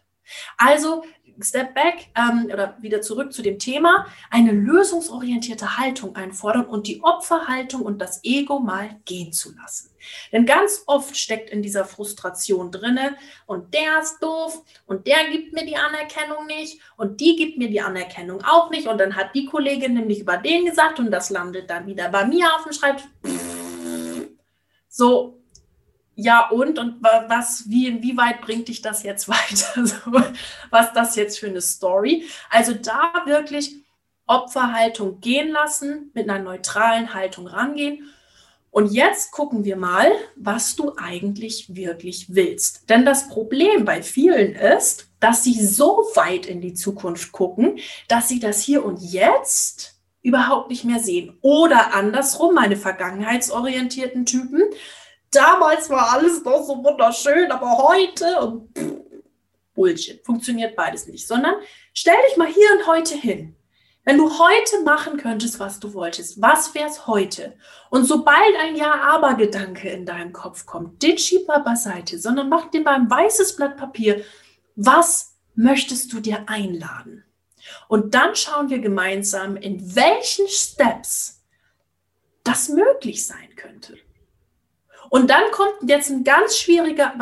[SPEAKER 2] Also Step Back ähm, oder wieder zurück zu dem Thema, eine lösungsorientierte Haltung einfordern und die Opferhaltung und das Ego mal gehen zu lassen. Denn ganz oft steckt in dieser Frustration drinne und der ist doof und der gibt mir die Anerkennung nicht und die gibt mir die Anerkennung auch nicht und dann hat die Kollegin nämlich über den gesagt und das landet dann wieder bei mir auf dem Schreibtisch. So, ja und und was, wie, inwieweit bringt dich das jetzt weiter? So, was das jetzt für eine Story? Also da wirklich Opferhaltung gehen lassen, mit einer neutralen Haltung rangehen und jetzt gucken wir mal, was du eigentlich wirklich willst. Denn das Problem bei vielen ist, dass sie so weit in die Zukunft gucken, dass sie das hier und jetzt überhaupt nicht mehr sehen. Oder andersrum, meine vergangenheitsorientierten Typen. Damals war alles noch so wunderschön, aber heute und Bullshit. Funktioniert beides nicht, sondern stell dich mal hier und heute hin. Wenn du heute machen könntest, was du wolltest, was wäre es heute? Und sobald ein Ja-Aber-Gedanke in deinem Kopf kommt, den schieb mal beiseite, sondern mach dir mal ein weißes Blatt Papier. Was möchtest du dir einladen? Und dann schauen wir gemeinsam, in welchen Steps das möglich sein könnte. Und dann kommt jetzt ein ganz schwieriger,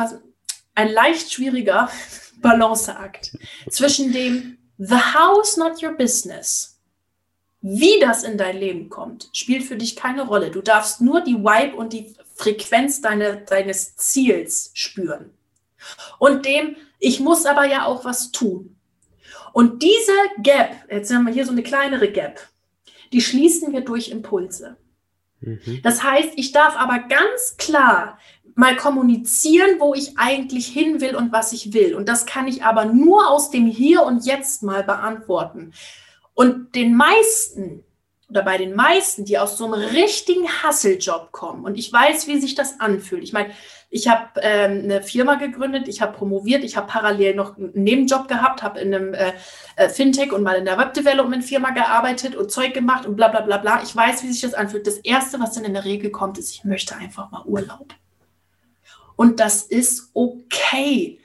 [SPEAKER 2] ein leicht schwieriger Balanceakt zwischen dem The house, not your business wie das in dein Leben kommt, spielt für dich keine Rolle. Du darfst nur die Vibe und die Frequenz deine, deines Ziels spüren. Und dem, ich muss aber ja auch was tun. Und diese Gap, jetzt haben wir hier so eine kleinere Gap, die schließen wir durch Impulse. Mhm. Das heißt, ich darf aber ganz klar mal kommunizieren, wo ich eigentlich hin will und was ich will. Und das kann ich aber nur aus dem Hier und Jetzt mal beantworten. Und den meisten oder bei den meisten, die aus so einem richtigen Hasseljob kommen, und ich weiß, wie sich das anfühlt. Ich meine, ich habe ähm, eine Firma gegründet, ich habe promoviert, ich habe parallel noch einen Nebenjob gehabt, habe in einem äh, äh, Fintech und mal in der Webdevelopment-Firma gearbeitet und Zeug gemacht und bla bla bla bla. Ich weiß, wie sich das anfühlt. Das Erste, was dann in der Regel kommt, ist, ich möchte einfach mal Urlaub. Und das ist okay.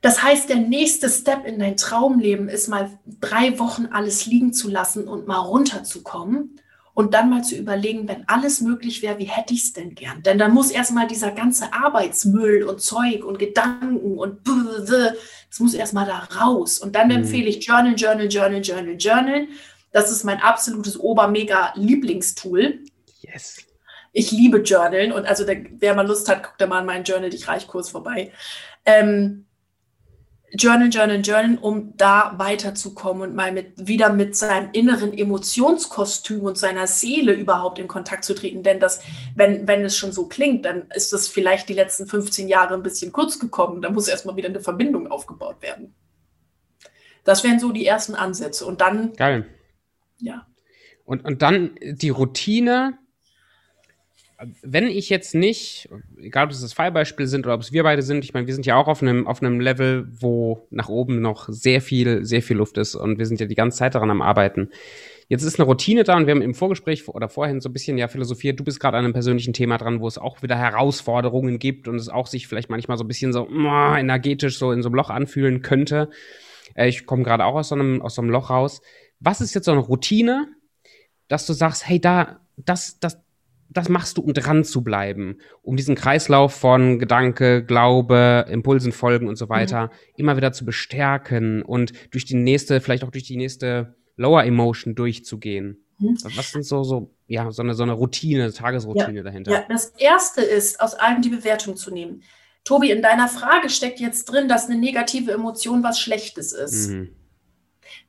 [SPEAKER 2] Das heißt, der nächste Step in dein Traumleben ist mal drei Wochen alles liegen zu lassen und mal runterzukommen und dann mal zu überlegen, wenn alles möglich wäre, wie hätte ich es denn gern? Denn dann muss erstmal dieser ganze Arbeitsmüll und Zeug und Gedanken und das muss erstmal da raus. Und dann mhm. empfehle ich Journal, Journal, Journal, Journal, Journal. Das ist mein absolutes Ober-Mega-Lieblingstool. Yes. Ich liebe Journalen und also der, wer mal Lust hat, guckt da mal in meinen Journal dich reich Kurs vorbei. Ähm, Journal, Journal, Journal, um da weiterzukommen und mal mit, wieder mit seinem inneren Emotionskostüm und seiner Seele überhaupt in Kontakt zu treten. Denn das, wenn, wenn es schon so klingt, dann ist das vielleicht die letzten 15 Jahre ein bisschen kurz gekommen. Da muss erstmal wieder eine Verbindung aufgebaut werden. Das wären so die ersten Ansätze. Und dann.
[SPEAKER 1] Geil.
[SPEAKER 2] Ja.
[SPEAKER 1] Und, und dann die Routine, wenn ich jetzt nicht, egal ob es das Fallbeispiel sind oder ob es wir beide sind, ich meine, wir sind ja auch auf einem, auf einem Level, wo nach oben noch sehr viel, sehr viel Luft ist und wir sind ja die ganze Zeit daran am Arbeiten. Jetzt ist eine Routine da und wir haben im Vorgespräch oder vorhin so ein bisschen ja philosophiert, du bist gerade an einem persönlichen Thema dran, wo es auch wieder Herausforderungen gibt und es auch sich vielleicht manchmal so ein bisschen so oh, energetisch so in so einem Loch anfühlen könnte. Äh, ich komme gerade auch aus so, einem, aus so einem Loch raus. Was ist jetzt so eine Routine, dass du sagst, hey, da, das, das, das machst du, um dran zu bleiben, um diesen Kreislauf von Gedanke, Glaube, Impulsen folgen und so weiter mhm. immer wieder zu bestärken und durch die nächste, vielleicht auch durch die nächste Lower Emotion durchzugehen. Mhm. Was sind so, so, ja, so eine, so eine Routine, Tagesroutine
[SPEAKER 2] ja,
[SPEAKER 1] dahinter?
[SPEAKER 2] Ja, das erste ist, aus allem die Bewertung zu nehmen. Tobi, in deiner Frage steckt jetzt drin, dass eine negative Emotion was Schlechtes ist. Mhm.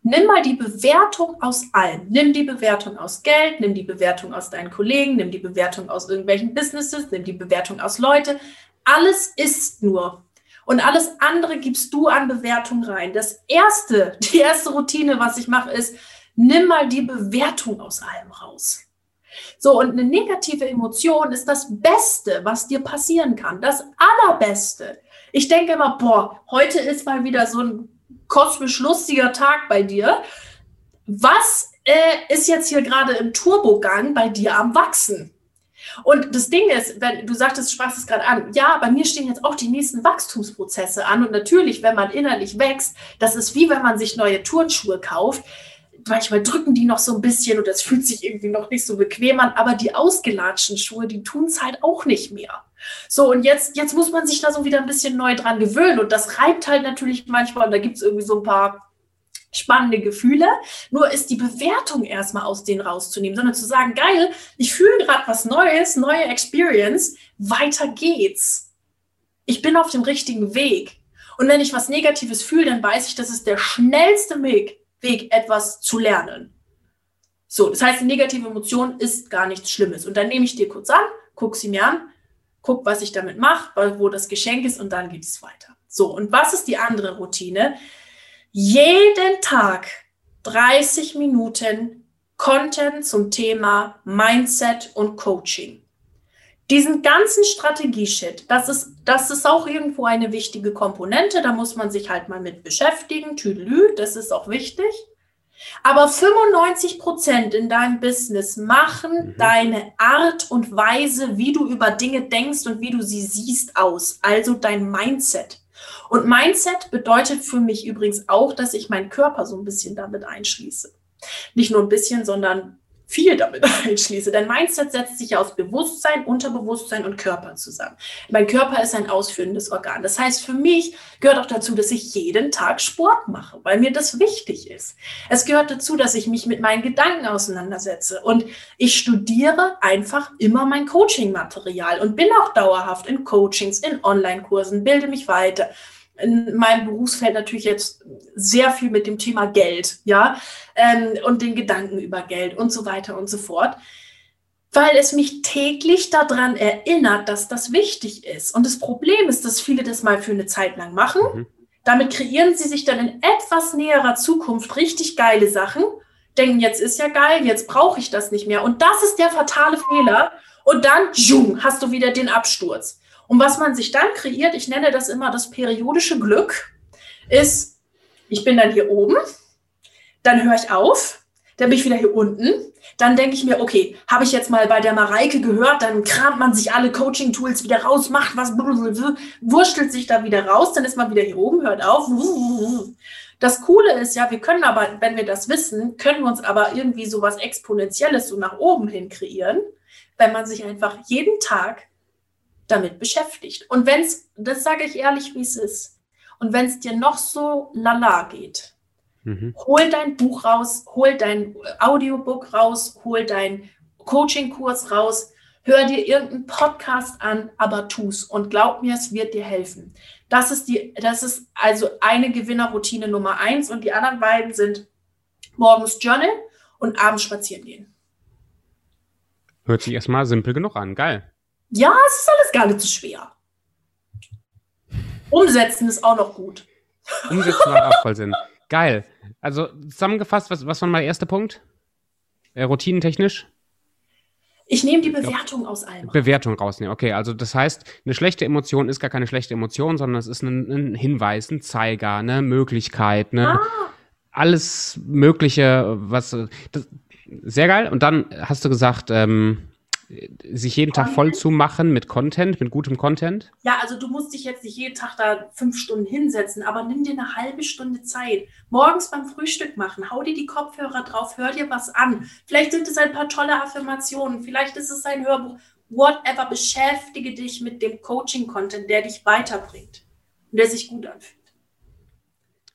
[SPEAKER 2] Nimm mal die Bewertung aus allem. Nimm die Bewertung aus Geld, nimm die Bewertung aus deinen Kollegen, nimm die Bewertung aus irgendwelchen Businesses, nimm die Bewertung aus Leute. Alles ist nur. Und alles andere gibst du an Bewertung rein. Das erste, die erste Routine, was ich mache, ist, nimm mal die Bewertung aus allem raus. So, und eine negative Emotion ist das Beste, was dir passieren kann. Das Allerbeste. Ich denke immer, boah, heute ist mal wieder so ein kosmisch lustiger Tag bei dir. Was äh, ist jetzt hier gerade im Turbogang bei dir am Wachsen? Und das Ding ist, wenn du sagtest, sprachst es gerade an, ja, bei mir stehen jetzt auch die nächsten Wachstumsprozesse an. Und natürlich, wenn man innerlich wächst, das ist wie wenn man sich neue Turnschuhe kauft. Manchmal drücken die noch so ein bisschen und es fühlt sich irgendwie noch nicht so bequem an, aber die ausgelatschten Schuhe, die tun es halt auch nicht mehr. So, und jetzt, jetzt muss man sich da so wieder ein bisschen neu dran gewöhnen. Und das reibt halt natürlich manchmal. Und da gibt es irgendwie so ein paar spannende Gefühle. Nur ist die Bewertung erstmal aus denen rauszunehmen, sondern zu sagen, geil, ich fühle gerade was Neues, neue Experience, weiter geht's. Ich bin auf dem richtigen Weg. Und wenn ich was Negatives fühle, dann weiß ich, das ist der schnellste Weg, Weg etwas zu lernen. So, das heißt, negative Emotion ist gar nichts Schlimmes. Und dann nehme ich dir kurz an, guck sie mir an, guck, was ich damit mache, wo das Geschenk ist und dann geht es weiter. So, und was ist die andere Routine? jeden Tag 30 Minuten Content zum Thema Mindset und Coaching. Diesen ganzen Strategie-Shit, das ist, das ist auch irgendwo eine wichtige Komponente, da muss man sich halt mal mit beschäftigen, tüdelü, das ist auch wichtig. Aber 95 Prozent in deinem Business machen mhm. deine Art und Weise, wie du über Dinge denkst und wie du sie siehst, aus. Also dein Mindset. Und Mindset bedeutet für mich übrigens auch, dass ich meinen Körper so ein bisschen damit einschließe. Nicht nur ein bisschen, sondern viel damit einschließe. Denn Mindset setzt sich aus Bewusstsein, Unterbewusstsein und Körper zusammen. Mein Körper ist ein ausführendes Organ. Das heißt, für mich gehört auch dazu, dass ich jeden Tag Sport mache, weil mir das wichtig ist. Es gehört dazu, dass ich mich mit meinen Gedanken auseinandersetze. Und ich studiere einfach immer mein Coaching-Material und bin auch dauerhaft in Coachings, in Online-Kursen, bilde mich weiter in meinem Berufsfeld natürlich jetzt sehr viel mit dem Thema Geld, ja, ähm, und den Gedanken über Geld und so weiter und so fort, weil es mich täglich daran erinnert, dass das wichtig ist. Und das Problem ist, dass viele das mal für eine Zeit lang machen. Mhm. Damit kreieren sie sich dann in etwas näherer Zukunft richtig geile Sachen, denken, jetzt ist ja geil, jetzt brauche ich das nicht mehr. Und das ist der fatale Fehler. Und dann, zoom, hast du wieder den Absturz. Und was man sich dann kreiert, ich nenne das immer das periodische Glück, ist, ich bin dann hier oben, dann höre ich auf, dann bin ich wieder hier unten, dann denke ich mir, okay, habe ich jetzt mal bei der Mareike gehört, dann kramt man sich alle Coaching-Tools wieder raus, macht was, wurschtelt sich da wieder raus, dann ist man wieder hier oben, hört auf. Das Coole ist ja, wir können aber, wenn wir das wissen, können wir uns aber irgendwie so was Exponentielles so nach oben hin kreieren, wenn man sich einfach jeden Tag damit beschäftigt. Und wenn es, das sage ich ehrlich, wie es ist, und wenn es dir noch so lala geht, mhm. hol dein Buch raus, hol dein Audiobook raus, hol dein Coaching-Kurs raus, hör dir irgendeinen Podcast an, aber tu's und glaub mir, es wird dir helfen. Das ist die, das ist also eine Gewinnerroutine Nummer eins und die anderen beiden sind morgens Journal und abends spazieren gehen.
[SPEAKER 1] Hört sich erstmal simpel genug an. Geil.
[SPEAKER 2] Ja, es ist alles gar nicht so schwer. Umsetzen ist auch noch gut.
[SPEAKER 1] Umsetzen macht auch voll Sinn. Geil. Also zusammengefasst, was, was war mein erster Punkt? Äh, routinentechnisch?
[SPEAKER 2] Ich nehme die Bewertung aus allem.
[SPEAKER 1] Bewertung rausnehmen, okay. Also das heißt, eine schlechte Emotion ist gar keine schlechte Emotion, sondern es ist ein, ein Hinweis, ein Zeiger, eine Möglichkeit, eine, ah. alles Mögliche, was. Das, sehr geil. Und dann hast du gesagt, ähm, sich jeden Tag voll zu machen mit Content, mit gutem Content?
[SPEAKER 2] Ja, also du musst dich jetzt nicht jeden Tag da fünf Stunden hinsetzen, aber nimm dir eine halbe Stunde Zeit. Morgens beim Frühstück machen, hau dir die Kopfhörer drauf, hör dir was an. Vielleicht sind es ein paar tolle Affirmationen, vielleicht ist es ein Hörbuch, whatever. Beschäftige dich mit dem Coaching-Content, der dich weiterbringt und der sich gut anfühlt.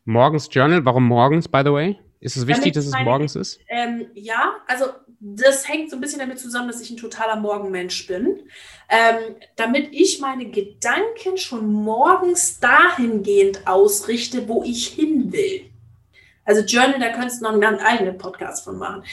[SPEAKER 1] Morgens Journal, warum morgens, by the way? Ist es wichtig, dass es meine, morgens ist?
[SPEAKER 2] Ähm, ja, also das hängt so ein bisschen damit zusammen, dass ich ein totaler Morgenmensch bin. Ähm, damit ich meine Gedanken schon morgens dahingehend ausrichte, wo ich hin will. Also Journal, da könntest du noch einen eigenen Podcast von machen.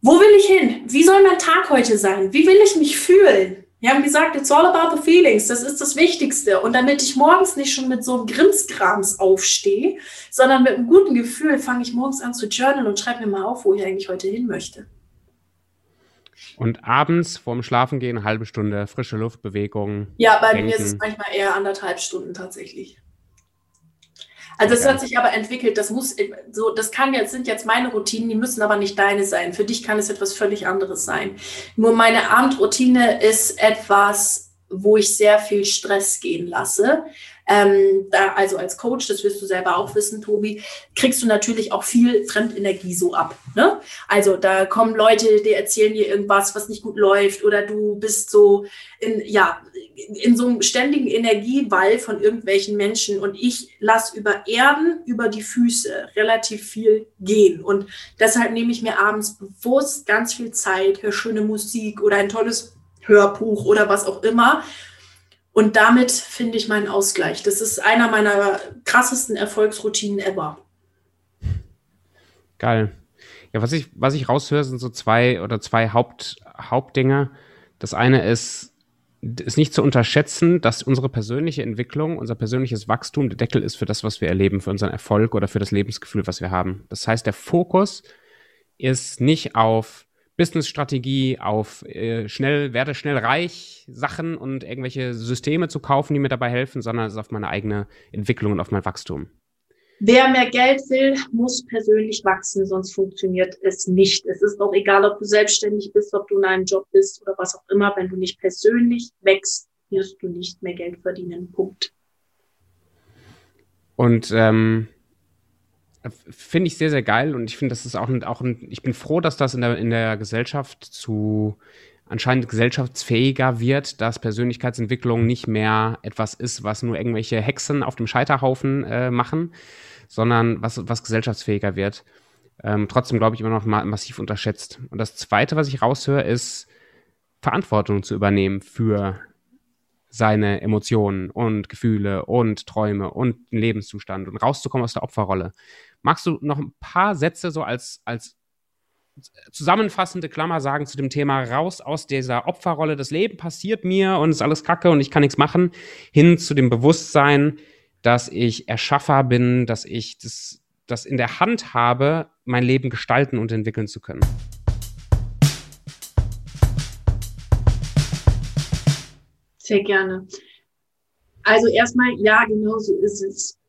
[SPEAKER 2] Wo will ich hin? Wie soll mein Tag heute sein? Wie will ich mich fühlen? Wir haben gesagt, it's all about the feelings. Das ist das Wichtigste. Und damit ich morgens nicht schon mit so einem Grimskrams aufstehe, sondern mit einem guten Gefühl, fange ich morgens an zu journalen und schreibe mir mal auf, wo ich eigentlich heute hin möchte.
[SPEAKER 1] Und abends vorm Schlafengehen eine halbe Stunde frische Luftbewegung.
[SPEAKER 2] Ja, bei denken. mir ist es manchmal eher anderthalb Stunden tatsächlich. Also es hat sich aber entwickelt, das muss so, das kann jetzt, sind jetzt meine Routinen, die müssen aber nicht deine sein. Für dich kann es etwas völlig anderes sein. Nur meine Abendroutine ist etwas, wo ich sehr viel Stress gehen lasse. Ähm, da, also als Coach, das wirst du selber auch wissen, Tobi, kriegst du natürlich auch viel Fremdenergie so ab. Ne? Also da kommen Leute, die erzählen dir irgendwas, was nicht gut läuft, oder du bist so in, ja, in so einem ständigen Energieball von irgendwelchen Menschen und ich lasse über Erden, über die Füße relativ viel gehen. Und deshalb nehme ich mir abends bewusst ganz viel Zeit, höre schöne Musik oder ein tolles Hörbuch oder was auch immer und damit finde ich meinen Ausgleich. Das ist einer meiner krassesten Erfolgsroutinen ever.
[SPEAKER 1] Geil. Ja, was ich, was ich raushöre, sind so zwei oder zwei Haupt, Hauptdinge. Das eine ist, ist nicht zu unterschätzen, dass unsere persönliche Entwicklung, unser persönliches Wachstum der Deckel ist für das, was wir erleben, für unseren Erfolg oder für das Lebensgefühl, was wir haben. Das heißt, der Fokus ist nicht auf Business-Strategie, auf äh, schnell, werde schnell reich Sachen und irgendwelche Systeme zu kaufen, die mir dabei helfen, sondern es ist auf meine eigene Entwicklung und auf mein Wachstum.
[SPEAKER 2] Wer mehr Geld will, muss persönlich wachsen, sonst funktioniert es nicht. Es ist auch egal, ob du selbstständig bist, ob du in einem Job bist oder was auch immer. Wenn du nicht persönlich wächst, wirst du nicht mehr Geld verdienen. Punkt.
[SPEAKER 1] Und ähm, finde ich sehr, sehr geil und ich finde, das ist auch ein, auch ein, ich bin froh, dass das in der, in der Gesellschaft zu anscheinend gesellschaftsfähiger wird, dass Persönlichkeitsentwicklung nicht mehr etwas ist, was nur irgendwelche Hexen auf dem Scheiterhaufen äh, machen, sondern was, was gesellschaftsfähiger wird. Ähm, trotzdem glaube ich immer noch ma massiv unterschätzt. Und das Zweite, was ich raushöre, ist Verantwortung zu übernehmen für seine Emotionen und Gefühle und Träume und den Lebenszustand und rauszukommen aus der Opferrolle. Magst du noch ein paar Sätze so als, als zusammenfassende Klammer sagen zu dem Thema raus aus dieser Opferrolle, das Leben passiert mir und ist alles kacke und ich kann nichts machen, hin zu dem Bewusstsein, dass ich Erschaffer bin, dass ich das, das in der Hand habe, mein Leben gestalten und entwickeln zu können.
[SPEAKER 2] Sehr gerne. Also erstmal, ja, genau so ist es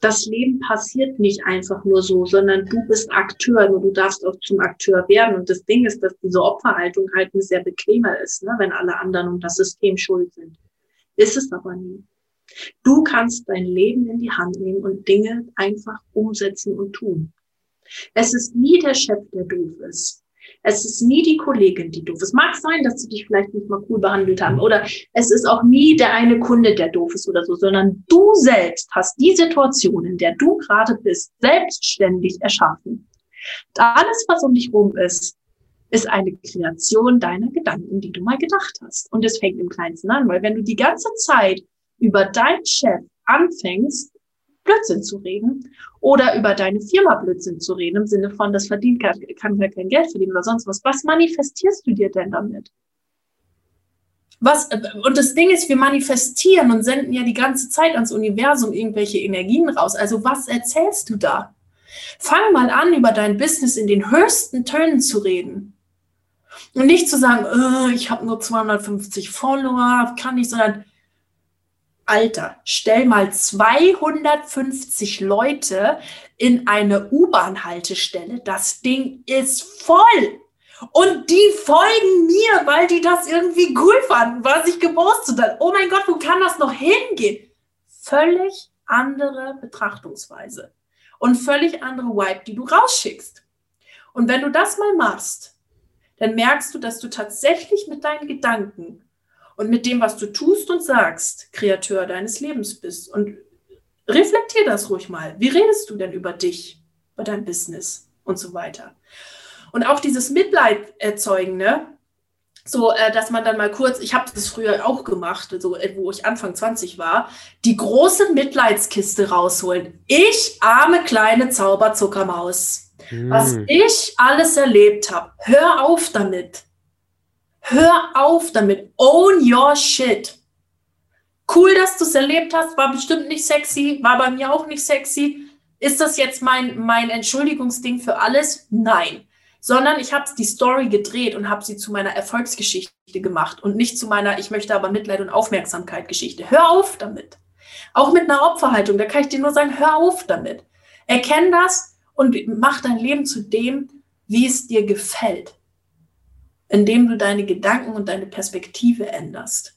[SPEAKER 2] das Leben passiert nicht einfach nur so, sondern du bist Akteur und du darfst auch zum Akteur werden. Und das Ding ist, dass diese Opferhaltung halt eine sehr bequemer ist, ne, wenn alle anderen und das System schuld sind. Ist es aber nie. Du kannst dein Leben in die Hand nehmen und Dinge einfach umsetzen und tun. Es ist nie der Chef, der doof ist. Es ist nie die Kollegin, die doof ist. Mag sein, dass sie dich vielleicht nicht mal cool behandelt haben. Oder es ist auch nie der eine Kunde, der doof ist oder so, sondern du selbst hast die Situation, in der du gerade bist, selbstständig erschaffen. Alles, was um dich rum ist, ist eine Kreation deiner Gedanken, die du mal gedacht hast. Und es fängt im Kleinsten an, weil wenn du die ganze Zeit über deinen Chef anfängst, Blödsinn zu reden oder über deine Firma Blödsinn zu reden, im Sinne von, das verdient kann, kann ja kein Geld verdienen oder sonst was. Was manifestierst du dir denn damit? Was, und das Ding ist, wir manifestieren und senden ja die ganze Zeit ans Universum irgendwelche Energien raus. Also was erzählst du da? Fang mal an, über dein Business in den höchsten Tönen zu reden. Und nicht zu sagen, oh, ich habe nur 250 Follower, kann nicht, sondern Alter, stell mal 250 Leute in eine U-Bahn-Haltestelle. Das Ding ist voll. Und die folgen mir, weil die das irgendwie cool fanden, was ich gepostet habe. Oh mein Gott, wo kann das noch hingehen? Völlig andere Betrachtungsweise und völlig andere Vibe, die du rausschickst. Und wenn du das mal machst, dann merkst du, dass du tatsächlich mit deinen Gedanken und mit dem, was du tust und sagst, Kreateur deines Lebens bist. Und reflektier das ruhig mal. Wie redest du denn über dich, über dein Business und so weiter? Und auch dieses Mitleid erzeugen, ne? So, äh, dass man dann mal kurz, ich habe das früher auch gemacht, so, äh, wo ich Anfang 20 war, die große Mitleidskiste rausholen. Ich, arme kleine Zauberzuckermaus. Mm. Was hm. ich alles erlebt habe, hör auf damit. Hör auf damit. Own your shit. Cool, dass du es erlebt hast. War bestimmt nicht sexy. War bei mir auch nicht sexy. Ist das jetzt mein, mein Entschuldigungsding für alles? Nein. Sondern ich habe die Story gedreht und habe sie zu meiner Erfolgsgeschichte gemacht und nicht zu meiner Ich möchte aber Mitleid und Aufmerksamkeit Geschichte. Hör auf damit. Auch mit einer Opferhaltung, da kann ich dir nur sagen, hör auf damit. Erkenn das und mach dein Leben zu dem, wie es dir gefällt. Indem du deine Gedanken und deine Perspektive änderst.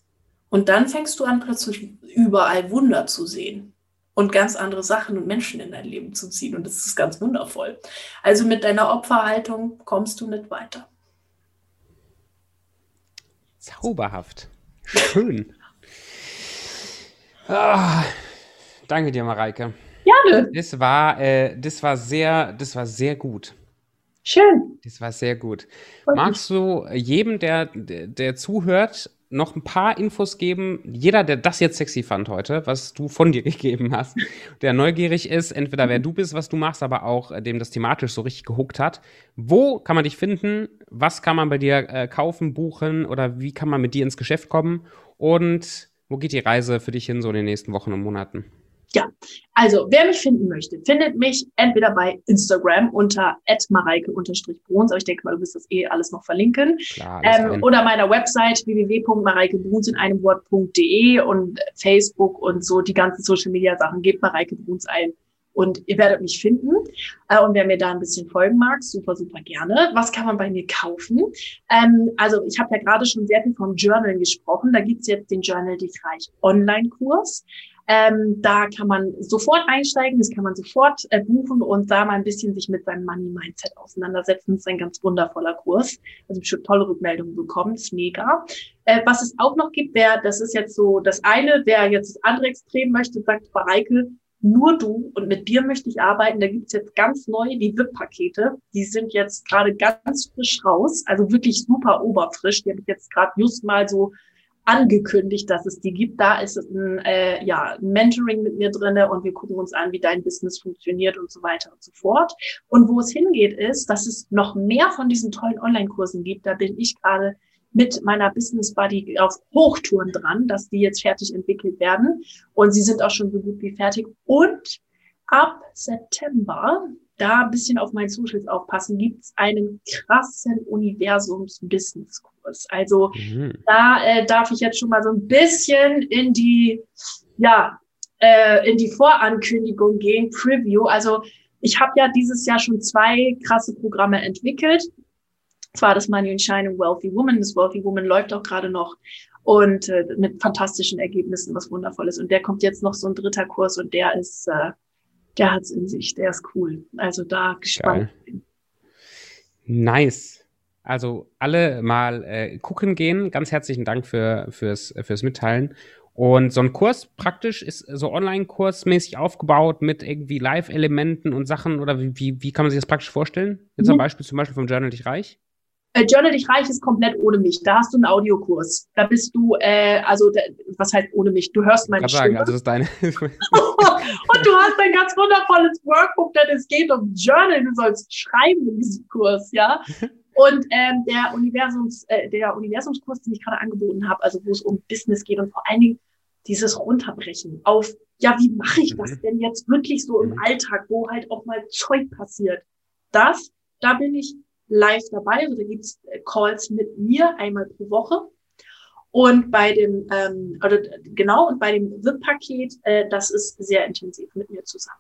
[SPEAKER 2] Und dann fängst du an, plötzlich überall Wunder zu sehen und ganz andere Sachen und Menschen in dein Leben zu ziehen. Und das ist ganz wundervoll. Also mit deiner Opferhaltung kommst du nicht weiter.
[SPEAKER 1] Zauberhaft. Schön. ah, danke dir, Mareike.
[SPEAKER 2] Gerne.
[SPEAKER 1] Das war, äh, das war sehr, das war sehr gut.
[SPEAKER 2] Schön.
[SPEAKER 1] Das war sehr gut. Magst du jedem, der, der zuhört, noch ein paar Infos geben. Jeder, der das jetzt sexy fand heute, was du von dir gegeben hast, der neugierig ist, entweder wer du bist, was du machst, aber auch äh, dem das thematisch so richtig gehuckt hat. Wo kann man dich finden? Was kann man bei dir äh, kaufen, buchen oder wie kann man mit dir ins Geschäft kommen? Und wo geht die Reise für dich hin so in den nächsten Wochen und Monaten?
[SPEAKER 2] Ja, also wer mich finden möchte, findet mich entweder bei Instagram unter mareike-bruns, aber ich denke mal, du wirst das eh alles noch verlinken, Klar, ähm, oder meiner Website www.mareikebruns in einem Wort.de und Facebook und so die ganzen Social Media Sachen, gebt Mareike Bruns ein und ihr werdet mich finden. Äh, und wer mir da ein bisschen folgen mag, super, super gerne. Was kann man bei mir kaufen? Ähm, also ich habe ja gerade schon sehr viel vom Journal gesprochen. Da gibt's jetzt den Journal Dich Reich Online-Kurs. Ähm, da kann man sofort einsteigen, das kann man sofort äh, buchen und da mal ein bisschen sich mit seinem Money Mindset auseinandersetzen. Das ist ein ganz wundervoller Kurs. Also ich schon tolle Rückmeldungen bekommen, ist mega. Äh, was es auch noch gibt, wer, das ist jetzt so das eine, wer jetzt das andere Extrem möchte, sagt Mareike, nur du und mit dir möchte ich arbeiten. Da gibt's jetzt ganz neu die VIP-Pakete. Die sind jetzt gerade ganz frisch raus, also wirklich super oberfrisch. Die habe ich jetzt gerade just mal so angekündigt, dass es die gibt. Da ist ein, äh, ja, ein Mentoring mit mir drinne und wir gucken uns an, wie dein Business funktioniert und so weiter und so fort. Und wo es hingeht, ist, dass es noch mehr von diesen tollen Online-Kursen gibt. Da bin ich gerade mit meiner Business Buddy auf Hochtouren dran, dass die jetzt fertig entwickelt werden. Und sie sind auch schon so gut wie fertig. Und ab September da ein bisschen auf meinen Socials aufpassen, gibt es einen krassen Universums-Business-Kurs. Also mhm. da äh, darf ich jetzt schon mal so ein bisschen in die, ja, äh, in die Vorankündigung gehen, Preview. Also ich habe ja dieses Jahr schon zwei krasse Programme entwickelt. Zwar das Money and Shine und Wealthy Woman. Das Wealthy Woman läuft auch gerade noch und äh, mit fantastischen Ergebnissen, was wundervoll ist. Und der kommt jetzt noch so ein dritter Kurs und der ist äh, der hat's in sich, der ist cool. Also da gespannt. Geil.
[SPEAKER 1] Nice. Also alle mal äh, gucken gehen. Ganz herzlichen Dank für, fürs, fürs Mitteilen. Und so ein Kurs praktisch ist so Online-Kursmäßig aufgebaut mit irgendwie Live-Elementen und Sachen oder wie, wie, wie kann man sich das praktisch vorstellen? Jetzt mhm. am Beispiel zum Beispiel vom Journal Dich Reich?
[SPEAKER 2] Äh, Journal dich reich ist komplett ohne mich. Da hast du einen Audiokurs. Da bist du, äh, also da, was heißt ohne mich? Du hörst meine Stimme. Sagen, also das ist deine. und du hast ein ganz wundervolles Workbook, denn es geht um Journal. Du sollst schreiben in diesem Kurs, ja. Und ähm, der Universums, äh, der Universumskurs, den ich gerade angeboten habe, also wo es um Business geht und vor allen Dingen dieses Runterbrechen auf, ja, wie mache ich das mhm. denn jetzt wirklich so im mhm. Alltag, wo halt auch mal Zeug passiert. Das, da bin ich live dabei. Also da gibt's äh, Calls mit mir einmal pro Woche. Und bei dem, ähm, oder genau, und bei dem VIP-Paket, äh, das ist sehr intensiv mit mir zusammen.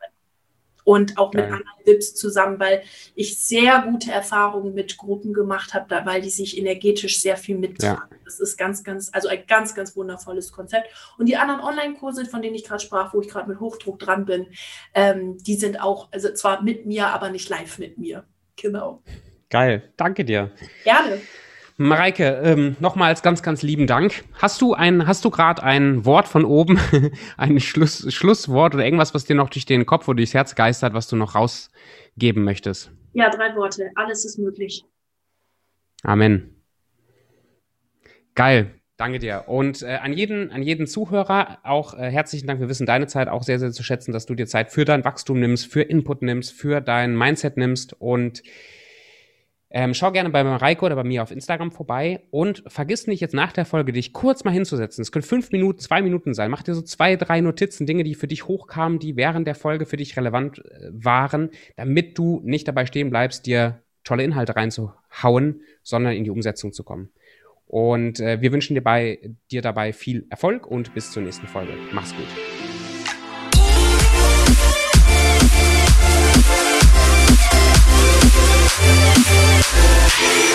[SPEAKER 2] Und auch mit anderen VIPs zusammen, weil ich sehr gute Erfahrungen mit Gruppen gemacht habe, weil die sich energetisch sehr viel mittragen. Ja. Das ist ganz, ganz, also ein ganz, ganz wundervolles Konzept. Und die anderen Online-Kurse, von denen ich gerade sprach, wo ich gerade mit Hochdruck dran bin, ähm, die sind auch, also zwar mit mir, aber nicht live mit mir. Genau.
[SPEAKER 1] Geil, danke dir.
[SPEAKER 2] Gerne.
[SPEAKER 1] Mareike, ähm, nochmals ganz, ganz lieben Dank. Hast du ein, hast du gerade ein Wort von oben, ein Schluss, Schlusswort oder irgendwas, was dir noch durch den Kopf oder durchs Herz geistert, was du noch rausgeben möchtest?
[SPEAKER 2] Ja, drei Worte. Alles ist möglich.
[SPEAKER 1] Amen. Geil. Danke dir. Und äh, an, jeden, an jeden Zuhörer auch äh, herzlichen Dank. Wir wissen deine Zeit auch sehr, sehr zu schätzen, dass du dir Zeit für dein Wachstum nimmst, für Input nimmst, für dein Mindset nimmst und ähm, schau gerne bei Mareiko oder bei mir auf Instagram vorbei und vergiss nicht, jetzt nach der Folge dich kurz mal hinzusetzen. Es können fünf Minuten, zwei Minuten sein. Mach dir so zwei, drei Notizen, Dinge, die für dich hochkamen, die während der Folge für dich relevant äh, waren, damit du nicht dabei stehen bleibst, dir tolle Inhalte reinzuhauen, sondern in die Umsetzung zu kommen. Und äh, wir wünschen dir, bei, dir dabei viel Erfolg und bis zur nächsten Folge. Mach's gut. Thank you. Yeah.